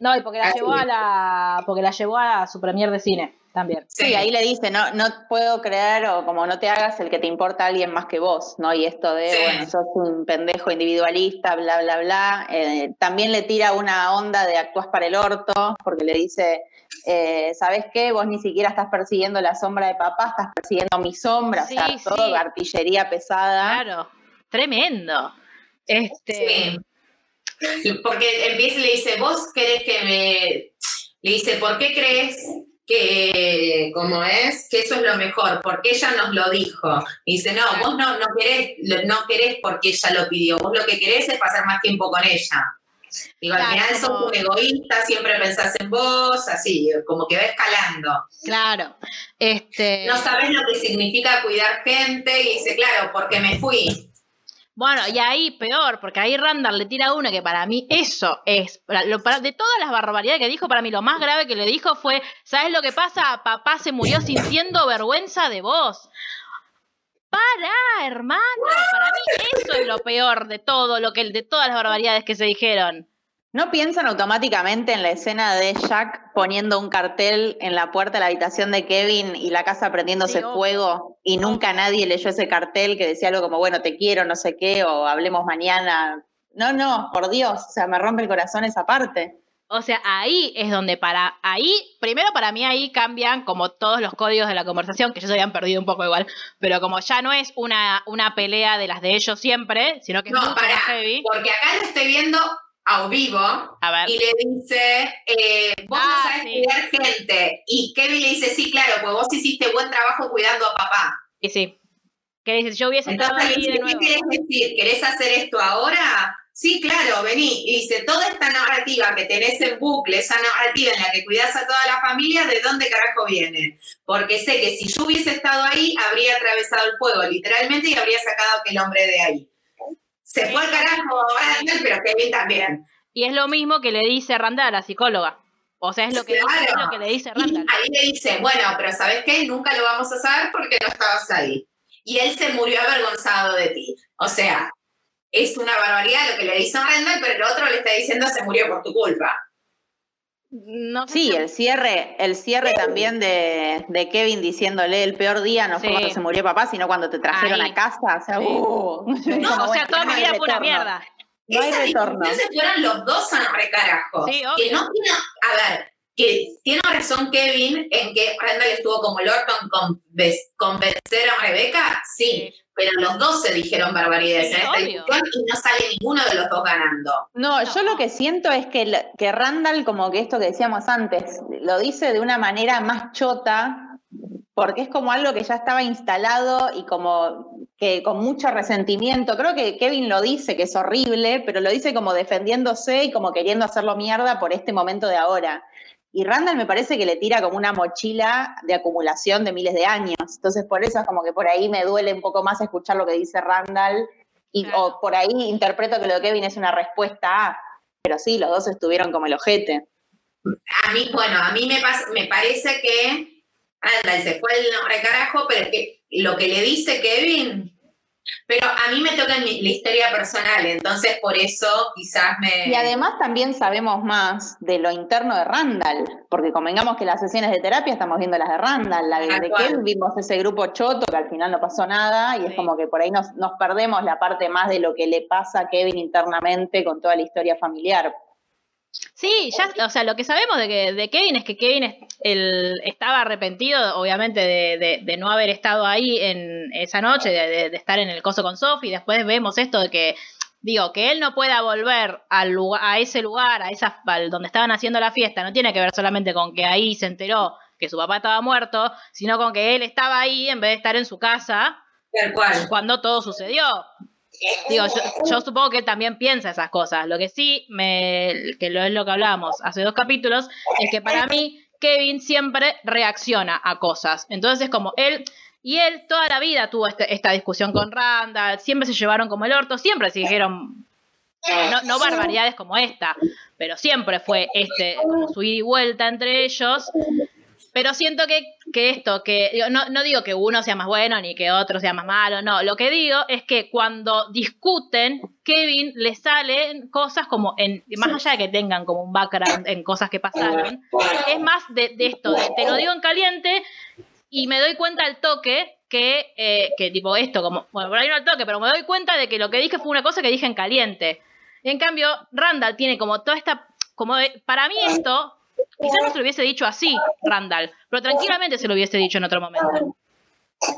No, y porque la llevó a la, porque la llevó a su premier de cine también.
Sí, ahí le dice, no, no puedo creer, o como no te hagas el que te importa a alguien más que vos, ¿no? Y esto de, bueno, sos un pendejo individualista, bla, bla, bla. Eh, también le tira una onda de actúas para el orto, porque le dice, eh, ¿sabes qué? Vos ni siquiera estás persiguiendo la sombra de papá, estás persiguiendo mi sombra, o sea, todo artillería pesada.
Claro, tremendo. Este.
Porque empieza y le dice, vos querés que me... Le dice, ¿por qué crees que, como es, que eso es lo mejor? Porque ella nos lo dijo. Y dice, no, vos no, no, querés, no querés porque ella lo pidió, vos lo que querés es pasar más tiempo con ella. Digo, al final sos un egoísta, siempre pensás en vos, así, como que va escalando.
Claro. Este...
No sabes lo que significa cuidar gente y dice, claro, porque me fui.
Bueno, y ahí peor, porque ahí Randall le tira una que para mí eso es, de todas las barbaridades que dijo, para mí lo más grave que le dijo fue, ¿sabes lo que pasa? Papá se murió sintiendo vergüenza de vos. Para, hermano, para mí eso es lo peor de todo, lo que de todas las barbaridades que se dijeron.
¿No piensan automáticamente en la escena de Jack poniendo un cartel en la puerta de la habitación de Kevin y la casa prendiéndose fuego y nunca nadie leyó ese cartel que decía algo como, bueno, te quiero, no sé qué, o hablemos mañana? No, no, por Dios, o sea, me rompe el corazón esa parte.
O sea, ahí es donde para, ahí, primero para mí ahí cambian como todos los códigos de la conversación, que ya se habían perdido un poco igual, pero como ya no es una, una pelea de las de ellos siempre, sino que es
mucho
más heavy.
Porque acá lo estoy viendo a vivo y le dice, eh, vos no ah, sabes cuidar gente. Y Kevin le dice, sí, claro, pues vos hiciste buen trabajo cuidando a papá.
Y sí. Que dice, yo hubiese estado ahí de nuevo.
¿Qué querés decir? ¿Querés hacer esto ahora? Sí, claro, vení. Y dice, toda esta narrativa que tenés en bucle, esa narrativa en la que cuidás a toda la familia, ¿de dónde carajo viene? Porque sé que si yo hubiese estado ahí, habría atravesado el fuego, literalmente, y habría sacado a aquel hombre de ahí. Se fue al carajo pero Kevin también.
Y es lo mismo que le dice Randall a la psicóloga. O sea, es lo que, lo que le dice Randall.
ahí le dice, bueno, pero ¿sabes qué? Nunca lo vamos a saber porque no estabas ahí. Y él se murió avergonzado de ti. O sea, es una barbaridad lo que le dice a Randall, pero el otro le está diciendo se murió por tu culpa.
No sí, el cierre, el cierre también de, Kevin diciéndole el peor día no fue cuando se murió papá, sino cuando te trajeron a casa. O sea, uh,
no, o sea, toda mi vida fue una mierda.
No hay retorno. se fueron los dos a recarajo. Sí, que no tiene, a ver, que tiene razón Kevin en que Randall estuvo como Lorton con convencer a Rebeca, sí, pero los dos se dijeron barbaridades en esta discusión y no sale ninguno de los dos ganando.
No, yo lo que siento es que, que Randall, como que esto que decíamos antes, lo dice de una manera más chota, porque es como algo que ya estaba instalado y como que con mucho resentimiento. Creo que Kevin lo dice, que es horrible, pero lo dice como defendiéndose y como queriendo hacerlo mierda por este momento de ahora. Y Randall me parece que le tira como una mochila de acumulación de miles de años. Entonces, por eso es como que por ahí me duele un poco más escuchar lo que dice Randall. Y, O por ahí interpreto que lo de Kevin es una respuesta a. Pero sí, los dos estuvieron como el ojete.
A mí, bueno, a mí me, me parece que Randall se fue el nombre carajo, pero es que lo que le dice Kevin pero a mí me toca la historia personal, entonces por eso quizás me...
Y además también sabemos más de lo interno de Randall, porque convengamos que las sesiones de terapia estamos viendo las de Randall, la de, de vimos ese grupo choto que al final no pasó nada y es como que por ahí nos, nos perdemos la parte más de lo que le pasa a Kevin internamente con toda la historia familiar.
Sí, ya, o sea, lo que sabemos de, que, de Kevin es que Kevin estaba arrepentido, obviamente, de, no haber estado ahí en esa noche, de, estar en el coso con Sophie. Después vemos esto de que, digo, que él no pueda volver al lugar, a ese lugar, a esa, donde estaban haciendo la fiesta, no tiene que ver solamente con que ahí se enteró que su papá estaba muerto, sino con que él estaba ahí en vez de estar en su casa. Cuando todo sucedió. Digo, yo, supongo que él también piensa esas cosas. Lo que sí, me, que lo es lo que hablábamos hace dos capítulos, es que para mí Kevin siempre reacciona a cosas. Entonces es como él, y él toda la vida tuvo este, esta discusión con Randall, siempre se llevaron como el orto, siempre se dijeron, no, no barbaridades como esta, pero siempre fue este, como su ida y vuelta entre ellos. Pero siento que, que esto, que no, no, digo que uno sea más bueno ni que otro sea más malo, no. Lo que digo es que cuando discuten, Kevin le salen cosas como en, más allá de que tengan como un background en cosas que pasaron, es más de, esto, de te lo digo en caliente y me doy cuenta al toque que, eh, que tipo esto, como, bueno, por ahí no al toque, pero me doy cuenta de que lo que dije fue una cosa que dije en caliente. En cambio, Randall tiene como toda esta, como para mí esto Quizás no se lo hubiese dicho así, Randall, pero tranquilamente se lo hubiese dicho en otro momento.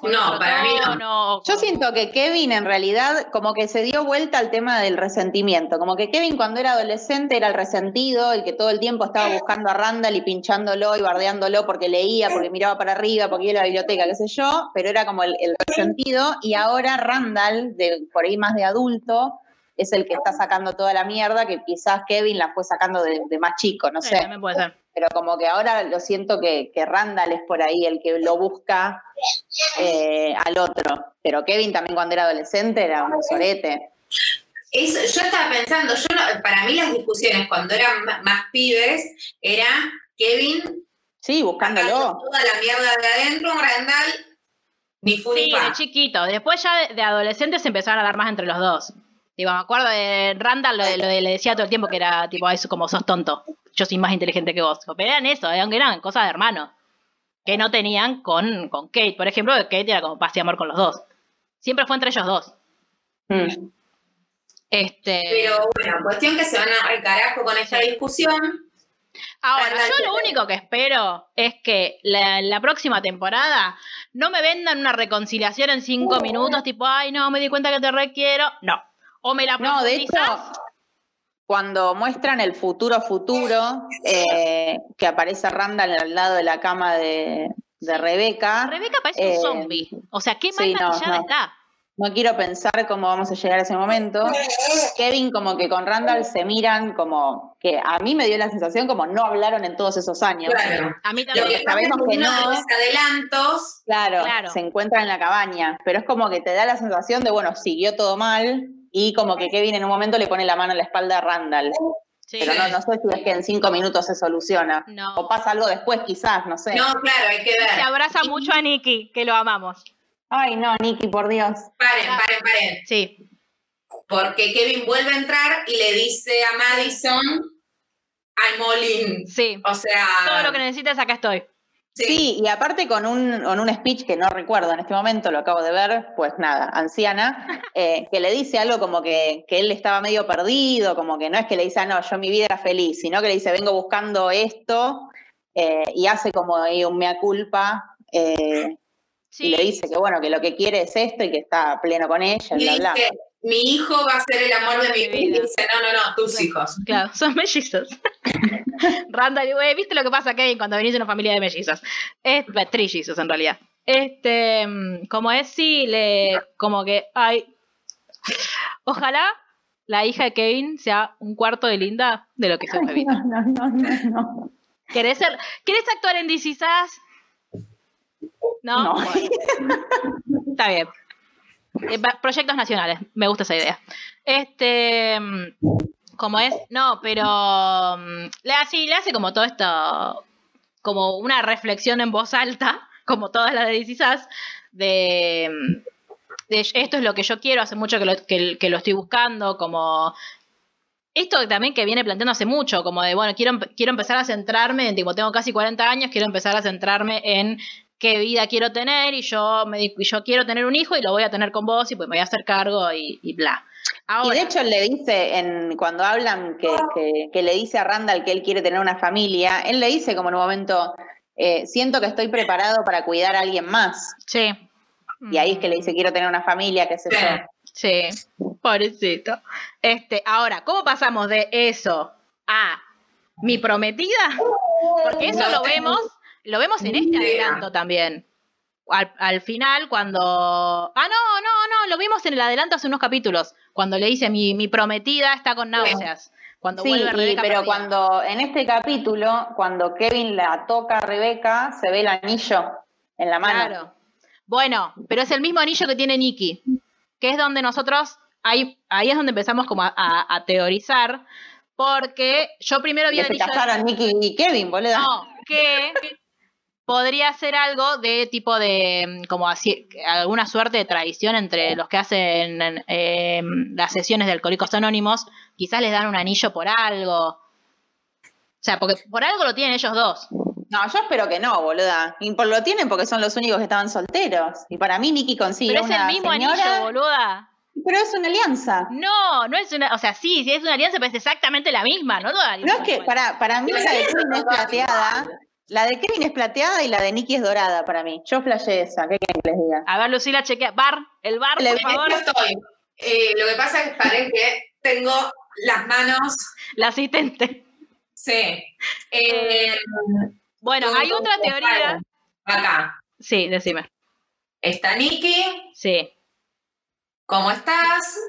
No, para mí no.
Yo siento que Kevin en realidad como que se dio vuelta al tema del resentimiento, como que Kevin cuando era adolescente era el resentido, el que todo el tiempo estaba buscando a Randall y pinchándolo y bardeándolo porque leía, porque miraba para arriba, porque iba a la biblioteca, qué sé yo, pero era como el, el resentido y ahora Randall, de, por ahí más de adulto, es el que está sacando toda la mierda, que quizás Kevin la fue sacando de, más chico, no sé.
puede ser
pero como que ahora lo siento que, que Randall es por ahí el que lo busca eh, al otro. Pero Kevin también cuando era adolescente era un sorete.
Eso, yo estaba pensando, yo para mí las discusiones cuando eran más, pibes era Kevin
Sí, buscándolo.
Toda la mierda de adentro, Randall, ni Sí,
de chiquito. Después ya de, de, adolescentes se empezaron a dar más entre los dos. Digo, me acuerdo de Randall, lo, lo, le decía todo el tiempo que era tipo, eso como sos tonto yo soy más inteligente que vos. Pero eran eso, aunque eran cosas de hermanos. Que no tenían con, con Kate. Por ejemplo, Kate era como paz y amor con los dos. Siempre fue entre ellos dos.
Mm. Este... Pero bueno, cuestión que se van al carajo con esta discusión.
Ahora, yo lo único que espero es que la, la, próxima temporada no me vendan una reconciliación en cinco minutos, tipo, ay, no, me di cuenta que te requiero. No. O me la
No, de hecho, cuando muestran el futuro futuro, eh, que aparece Randall al lado de la cama de, de Rebeca.
Rebeca parece un eh, zombie. O sea, qué mal maquillada está.
No quiero pensar cómo vamos a llegar a ese momento. Kevin como que con Randall se miran como que a mí me dio la sensación como no hablaron en todos esos años.
Claro. A mí también. sabemos que no. adelantos.
Claro, claro, se encuentran en la cabaña, pero es como que te da la sensación de, bueno, siguió todo mal, y como que Kevin en un momento le pone la mano en la espalda a Randall. Pero no, no sé si es que en cinco minutos se soluciona. O pasa algo después, quizás, no sé.
No, claro, hay que ver.
Se abraza mucho a Nicky, que lo amamos.
Ay, no, Nicky, por Dios.
Paren, paren, paren.
Sí.
Porque Kevin vuelve a entrar y le dice a Madison, I'm all in.
Sí.
O sea.
Todo lo que necesites, acá estoy.
Sí. y aparte con un, con un speech que no recuerdo en este momento, lo acabo de ver, pues nada, anciana, eh, que le dice algo como que, que, él estaba medio perdido, como que no es que le dice, ah, no, yo mi vida era feliz, sino que le dice, vengo buscando esto, eh, y hace como ahí un mea culpa, eh, y le dice que bueno, que lo que quiere es esto y que está pleno con ella, y bla, bla
mi hijo va a ser el amor de mi vida. Y dice, no, no, no, tus hijos.
Claro, son mellizos. Randall, güey, ¿viste lo que pasa, Kevin, cuando venís de una familia de mellizos? Es trillizos, en realidad. Este, como es, sí, le, como que, ay, ojalá la hija de Kevin sea un cuarto de linda de lo que es Kevin. No, no, no, no, ¿Querés, ser, ¿Querés actuar en DC No. no. Está bien. Eh, proyectos nacionales, me gusta esa idea. Este, como es, no, pero mm, le hace, le hace como todo esto, como una reflexión en voz alta, como todas las de DC de, de, esto es lo que yo quiero, hace mucho que lo, que, lo estoy buscando, como esto también que viene planteando hace mucho, como de, bueno, quiero, quiero empezar a centrarme, tipo, tengo casi 40 años, quiero empezar a centrarme en qué vida quiero tener y yo, me, yo quiero tener un hijo y lo voy a tener con vos y pues me voy a hacer cargo y, bla.
y de hecho le dice, en, cuando hablan que, que, le dice a Randall que él quiere tener una familia, él le dice como en un momento, eh, siento que estoy preparado para cuidar a alguien más.
Sí.
Y ahí es que le dice, quiero tener una familia, qué sé yo.
Sí, pobrecito. Este, ahora, ¿cómo pasamos de eso a mi prometida? Porque eso lo vemos lo vemos en este adelanto también. Al, final, cuando. Ah, no, no, no, lo vimos en el adelanto hace unos capítulos. Cuando le dice mi, mi prometida está con náuseas. Cuando
sí, pero cuando en este capítulo, cuando Kevin la toca a Rebeca, se ve el anillo en la mano. Claro.
Bueno, pero es el mismo anillo que tiene Nicky, que es donde nosotros, ahí, ahí es donde empezamos como a, teorizar, porque yo primero vi
el
anillo.
Se casaron Nicky y Kevin, boludo.
No, que podría ser algo de tipo de mm, como así alguna suerte de tradición entre los que hacen em, las sesiones de Alcohólicos Anónimos, quizás les dan un anillo por algo. O sea, porque por algo lo tienen ellos dos.
No, yo espero que no, boluda. Y por lo tienen porque son los únicos que estaban solteros. Y para mí Nicky consigue Pero es el mismo anillo, boluda. Pero es una alianza.
No, no es una, o sea, sí, sí es una alianza, pero es exactamente la misma, ¿no?
no es que, para, para mí la de Kevin es plateada, la de Kevin es plateada y la de Nicky es dorada para mí. Yo flashé esa, ¿qué quieren que les diga?
A ver, Lucila, chequea. Bar, el bar, por favor.
Estoy. Eh, lo que pasa es que tengo las manos.
La asistente.
Sí.
Eh, bueno, hay otra teoría.
Acá.
Sí, decime.
Está Nicky.
Sí.
¿Cómo estás?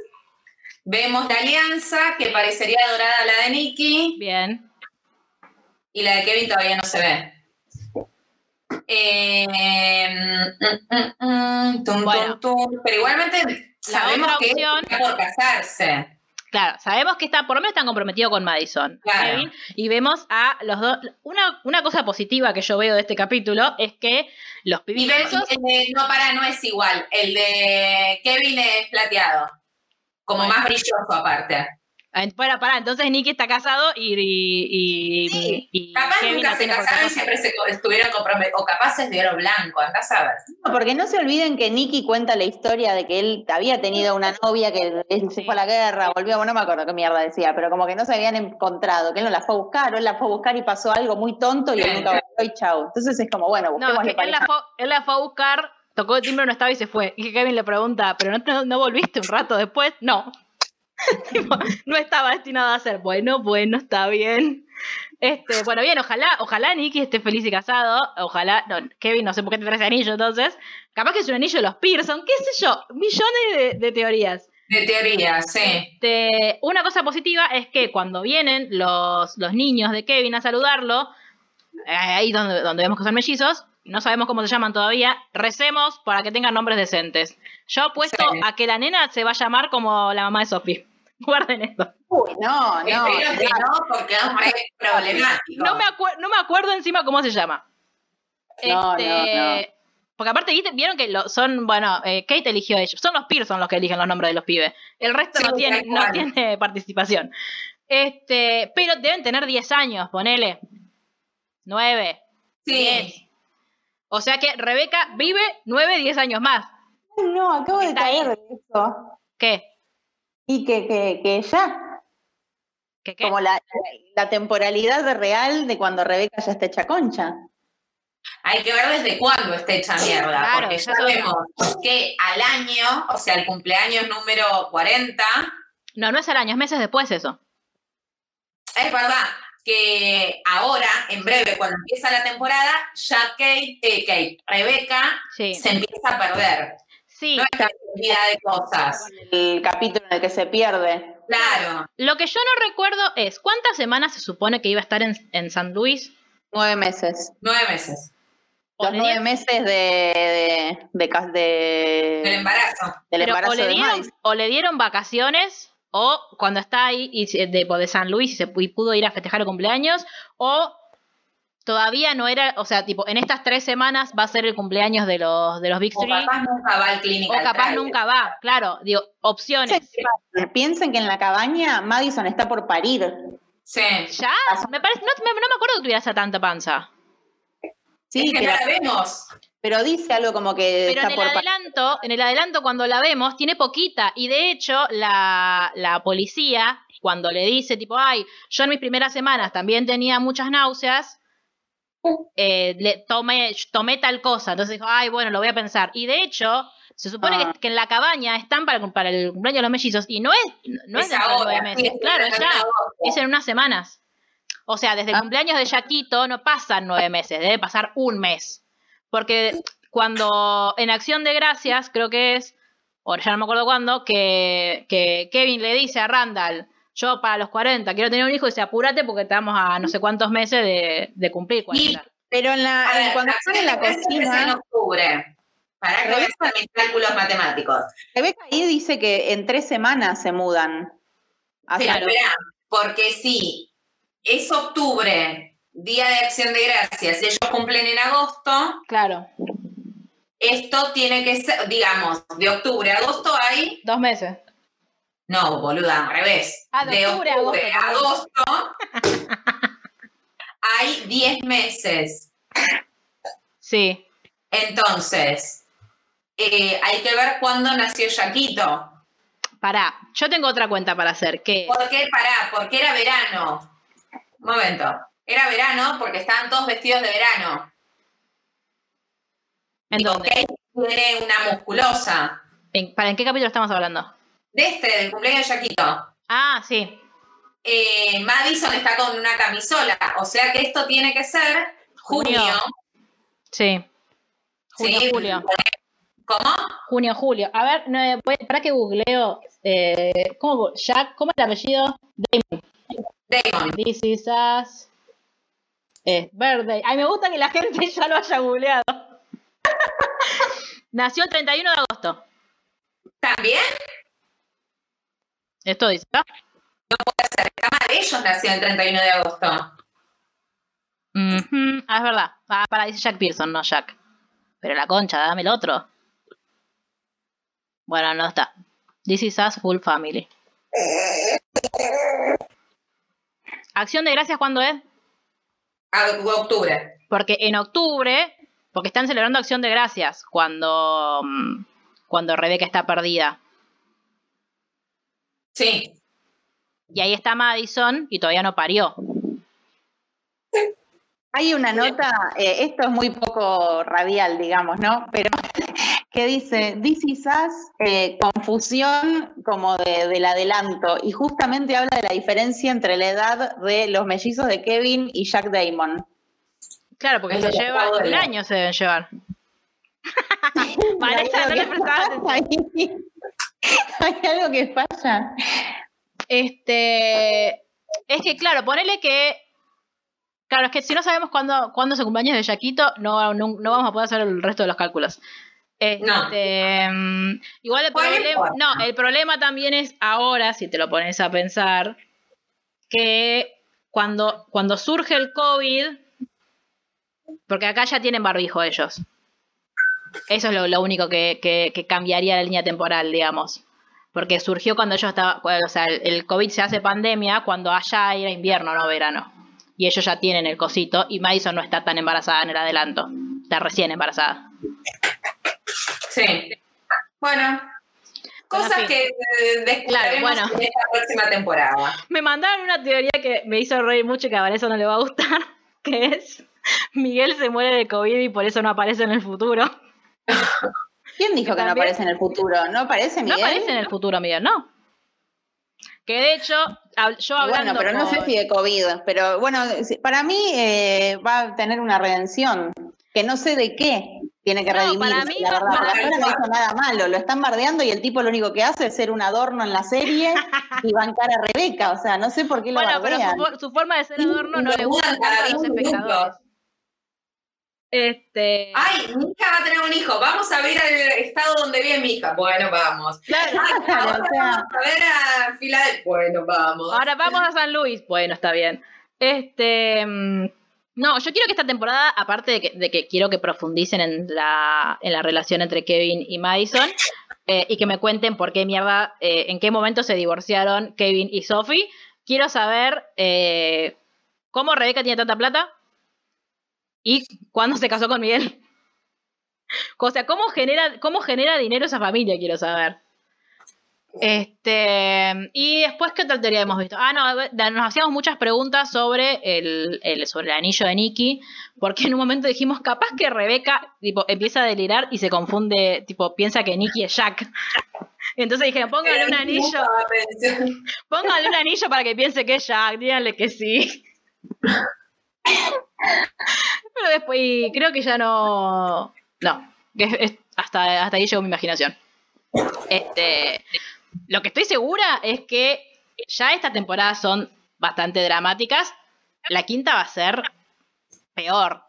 Vemos la alianza, que parecería dorada la de Nicky.
Bien
y la de Kevin todavía no se ve. Eh, mm, mm, mm, pero igualmente sabemos que está por casarse.
Claro, sabemos que está, por lo menos están comprometidos con Madison. Kevin, y vemos a los dos. Una, una, cosa positiva que yo veo de este capítulo es que los pibitos.
no, para, no es igual. El de Kevin es plateado. Como más brilloso aparte.
Bueno, pará, entonces Nicky está casado y. y,
sí. capaz nunca se casaron y siempre se estuvieron comprometidos. O capaz es de oro blanco, andás a ver.
No, porque no se olviden que Nicky cuenta la historia de que él había tenido una novia que se fue a la guerra, volvió, bueno, no me acuerdo qué mierda decía, pero como que no se habían encontrado, que él no la fue a buscar, o él la fue a buscar y pasó algo muy tonto y él nunca volvió y chau. Entonces es como, bueno, busquemos
no, él, la fue, él la fue a buscar tocó el timbre, no estaba y se fue. Y Kevin le pregunta, ¿pero no, no, volviste un rato después? No. no estaba destinado a ser bueno, bueno, está bien. Este, bueno, bien, ojalá, ojalá Nicky esté feliz y casado. Ojalá, no, Kevin, no sé por qué te traes anillo entonces. Capaz que es un anillo de los Pearson, qué sé yo, millones de, teorías.
De teorías, sí.
Este, una cosa positiva es que cuando vienen los, los niños de Kevin a saludarlo, eh, ahí donde, donde vemos que son mellizos, no sabemos cómo se llaman todavía, recemos para que tengan nombres decentes. Yo apuesto a que la nena se va a llamar como la mamá de Sophie. Guarden esto.
Uy, no, no.
no, porque es problemático.
No me, no me acuerdo encima cómo se llama.
No, este,
Porque aparte, vieron que lo, son, bueno, eh, Kate eligió a ellos. Son los Pearson los que eligen los nombres de los pibes. El resto no, tiene, no tiene participación. Este, pero deben tener 10 años, ponele. 9.
Sí. 10.
O sea que Rebeca vive 9, 10 años más.
No, acabo de caer de eso.
¿Qué?
Y que, que, que ya.
¿Qué, qué?
Como la, la, temporalidad real de cuando Rebeca ya está hecha concha.
Hay que ver desde cuándo está hecha mierda, porque ya sabemos que al año, o sea, el cumpleaños número 40.
No, no es al año, es meses después eso.
Es verdad, que ahora, en breve, cuando empieza la temporada, ya Kate, eh, Kate Rebeca se empieza a perder.
Sí.
No es cantidad de cosas.
El capítulo en el que se pierde.
Claro.
Lo que yo no recuerdo es, ¿cuántas semanas se supone que iba a estar en, en San Luis?
Nueve meses.
Nueve meses.
Los nueve meses de, de, de,
del embarazo.
Del embarazo
o, le dieron, o le dieron vacaciones o cuando está ahí y de, de San Luis y se pudo ir a festejar el cumpleaños, o todavía no era, o sea, tipo, en estas tres semanas va a ser el cumpleaños de los, de los Big
O capaz nunca va al clínico.
O capaz nunca va, claro, digo, opciones.
Piensen que en la cabaña Madison está por parir.
Sí.
¿Ya? Me parece, no, me, no me acuerdo que tuviera esa tanta panza.
Sí, que pero, la vemos.
Pero dice algo como que.
Pero en el adelanto, en el adelanto, cuando la vemos, tiene poquita. Y de hecho, la, la policía, cuando le dice, tipo, ay, yo en mis primeras semanas también tenía muchas náuseas. Eh, le tomé, tomé tal cosa, entonces dijo, ay, bueno, lo voy a pensar. Y de hecho, se supone que, que, en la cabaña están para, para el cumpleaños de los mellizos y no es, no es,
es ahora,
nueve meses,
sí,
claro, es ya, es en unas semanas. O sea, desde el cumpleaños de Yaquito no pasan nueve meses, debe pasar un mes. Porque cuando en Acción de Gracias, creo que es, o ya no me acuerdo cuándo, que, que Kevin le dice a Randall, yo para los 40 quiero tener un hijo y dice, apúrate porque estamos a no sé cuántos meses de, de cumplir 40.
Y, pero en la,
ver,
cuando están en la cocina...
En octubre. Para que vean mis cálculos matemáticos.
Rebeca ahí dice que en tres semanas se mudan.
Claro. porque sí, es octubre, Día de Acción de Gracias, ellos cumplen en agosto.
Claro.
Esto tiene que ser, digamos, de octubre a agosto hay...
Dos meses.
No, boluda, al revés.
Ah, de,
de
octubre,
a agosto, agosto hay 10 meses.
Sí.
Entonces, eh, hay que ver cuándo nació Yaquito.
Pará, yo tengo otra cuenta para hacer. ¿Qué?
¿Por qué? Pará, porque era verano. Un momento. Era verano porque estaban todos vestidos de verano.
¿En dónde?
tiene una musculosa.
¿En, ¿Para en qué capítulo estamos hablando?
De este, del cumpleaños de Yaquito.
Ah, sí.
Eh, Madison está con una camisola, o sea que esto tiene que ser junio. junio.
Sí. Junio,
sí.
julio.
¿Cómo?
Junio, julio. A ver, no, para que googleo. Eh, ¿cómo, Jack, ¿Cómo es el apellido? Damon.
Damon.
This is us. Eh, birthday. Ay, me gusta que la gente ya lo haya googleado. Nació el 31 de agosto.
¿También?
Esto dice, ¿no?
No puede ser. Cama de ellos nació el 31 de agosto.
Mm -hmm. Ah, es verdad. Ah, para, dice Jack Pearson, no Jack. Pero la concha, dame el otro. Bueno, no está. This is us full family. ¿Acción de gracias cuándo es?
A octubre.
Porque en octubre, porque están celebrando Acción de Gracias cuando, cuando Rebeca está perdida.
Sí.
Y ahí está Madison y todavía no parió.
Hay una nota, eh, esto es muy poco radial, digamos, ¿no? Pero que dice, This is us, eh, confusión como de, del adelanto, y justamente habla de la diferencia entre la edad de los mellizos de Kevin y Jack Damon.
Claro, porque se lleva un año se deben llevar. Vanessa, no le.
Hay algo que pasa.
Este, es que claro, ponele que Claro, es que si no sabemos cuándo, cuándo es el cumpleaños de Yaquito, no, no, no, vamos a poder hacer el resto de los cálculos. Este, no. Igual el problema, no, el problema también es ahora, si te lo pones a pensar, que cuando, cuando surge el COVID, porque acá ya tienen barbijo ellos. Eso es lo, lo único que, que, que, cambiaría la línea temporal, digamos. Porque surgió cuando ellos estaban, o sea, el, el COVID se hace pandemia cuando allá era invierno, no verano y ellos ya tienen el cosito y Madison no está tan embarazada en el adelanto, está recién embarazada.
Sí. Bueno, cosas bueno, que descubriremos claro, bueno. en esta próxima temporada.
Me mandaron una teoría que me hizo reír mucho y que a Vanessa no le va a gustar, que es Miguel se muere de COVID y por eso no aparece en el futuro.
¿Quién dijo que, que no aparece en el futuro? ¿No aparece Miguel?
No aparece en el futuro, Miguel, no. Que de hecho, yo hablando.
Bueno, pero no sé si de COVID, pero bueno, para mí eh, va a tener una redención, que no sé de qué tiene que redimirse, para mí, la verdad, porque no hizo nada malo, lo están bardeando y el tipo lo único que hace es ser un adorno en la serie y bancar a Rebeca, o sea, no sé por qué lo Bueno, pero
su, forma de ser adorno no le gusta a los espectadores. Este...
Ay, mi hija va a tener un hijo. Vamos a ver el estado donde vive mi hija. Bueno, vamos. Claro, ahora vamos a ver a Filadelfia. Bueno, vamos.
Ahora vamos a San Luis. Bueno, está bien. Este. Mm, no, yo quiero que esta temporada, aparte de que, quiero que profundicen en la, en la, relación entre Kevin y Madison, eh, y que me cuenten por qué mierda, eh, en qué momento se divorciaron Kevin y Sophie, quiero saber eh, cómo Rebeca tiene tanta plata, ¿Y cuándo se casó con Miguel? O sea, ¿cómo genera, cómo genera dinero esa familia? Quiero saber. Este, y después, ¿qué otra teoría hemos visto? Ah, no, nos hacíamos muchas preguntas sobre el, sobre el anillo de Nicky, porque en un momento dijimos, capaz que Rebeca tipo, empieza a delirar y se confunde, tipo, piensa que Nicky es Jack. Entonces dijeron, póngale un anillo. Póngale un anillo para que piense que es Jack, díganle que sí. Pero después, creo que ya no. No, hasta, hasta ahí llegó mi imaginación. Este, lo que estoy segura es que ya esta temporada son bastante dramáticas. La quinta va a ser peor.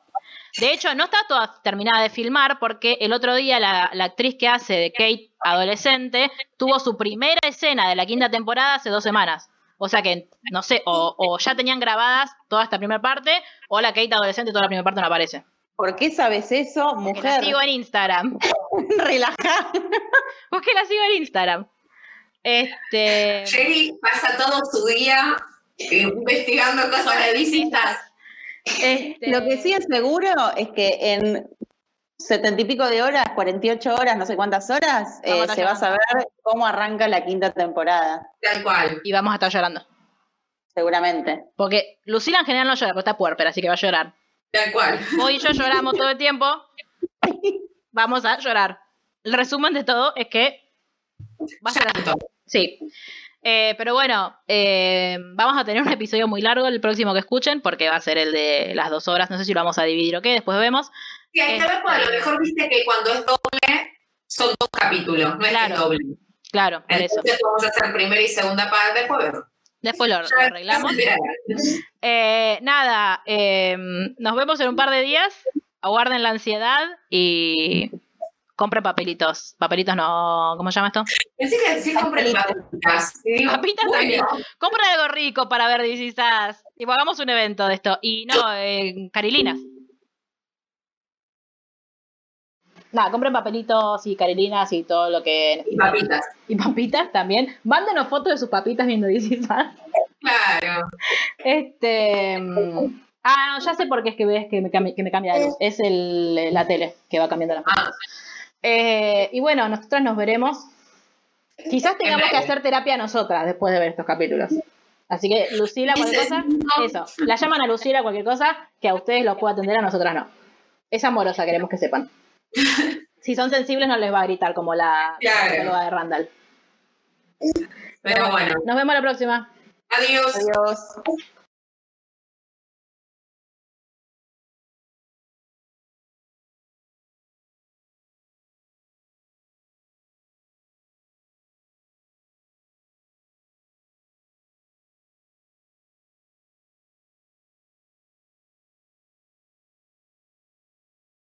De hecho, no está toda terminada de filmar porque el otro día la, la, actriz que hace de Kate adolescente tuvo su primera escena de la quinta temporada hace dos semanas. O sea que, no sé, o, ya tenían grabadas toda esta primera parte, o la Kate adolescente toda la primera parte no aparece.
¿Por qué sabes eso, mujer? Porque
la sigo en Instagram.
Relajada.
Porque la sigo en Instagram. Este.
Jenny pasa todo su día investigando cosas de visitas.
Este, Lo que sí es seguro es que en setenta y pico de horas, 48 horas, no sé cuántas horas, eh, se va a saber cómo arranca la quinta temporada.
Tal cual.
Y vamos a estar llorando.
Seguramente.
Porque Lucila en general no llora, porque está puerpera, así que va a llorar.
Tal cual.
Hoy y yo lloramos todo el tiempo. Vamos a llorar. El resumen de todo es que va a ser Sí. Eh, pero bueno, eh, vamos a tener un episodio muy largo el próximo que escuchen, porque va a ser el de las dos horas. No sé si lo vamos a dividir o qué, después vemos.
Sí, hay que ver, a lo mejor viste que cuando es doble son dos capítulos, no es
claro,
doble.
Claro, por
Entonces eso. vamos a hacer primera y segunda parte, después
Después lo, arreglamos. Eh, nada, nos vemos en un par de días. Aguarden la ansiedad y compre papelitos. Papelitos no, ¿cómo se llama esto?
Sí, que sí compre papitas.
Papitas también. Compre algo rico para ver quizás. Y hagamos un evento de esto. Y no, eh, carilinas. Nada, compren papelitos y carilinas y todo lo que.
Y papitas.
Y papitas también. Mándenos fotos de sus papitas viendo DC
Claro.
Este. Mm, ah, no, ya sé por qué es que ves que me, cambia, que me cambia de luz. Es el, la tele que va cambiando las ah. Eh, y bueno, nosotras nos veremos. Quizás tengamos que hacer terapia nosotras después de ver estos capítulos. Así que, Lucila, cualquier cosa, eso. La llaman a Lucila, cualquier cosa, que a ustedes los pueda atender, a nosotras no. Es amorosa, queremos que sepan. Si son sensibles, no les va a gritar como la, de Randall.
Pero bueno.
Nos vemos la próxima.
Adiós.
Adiós.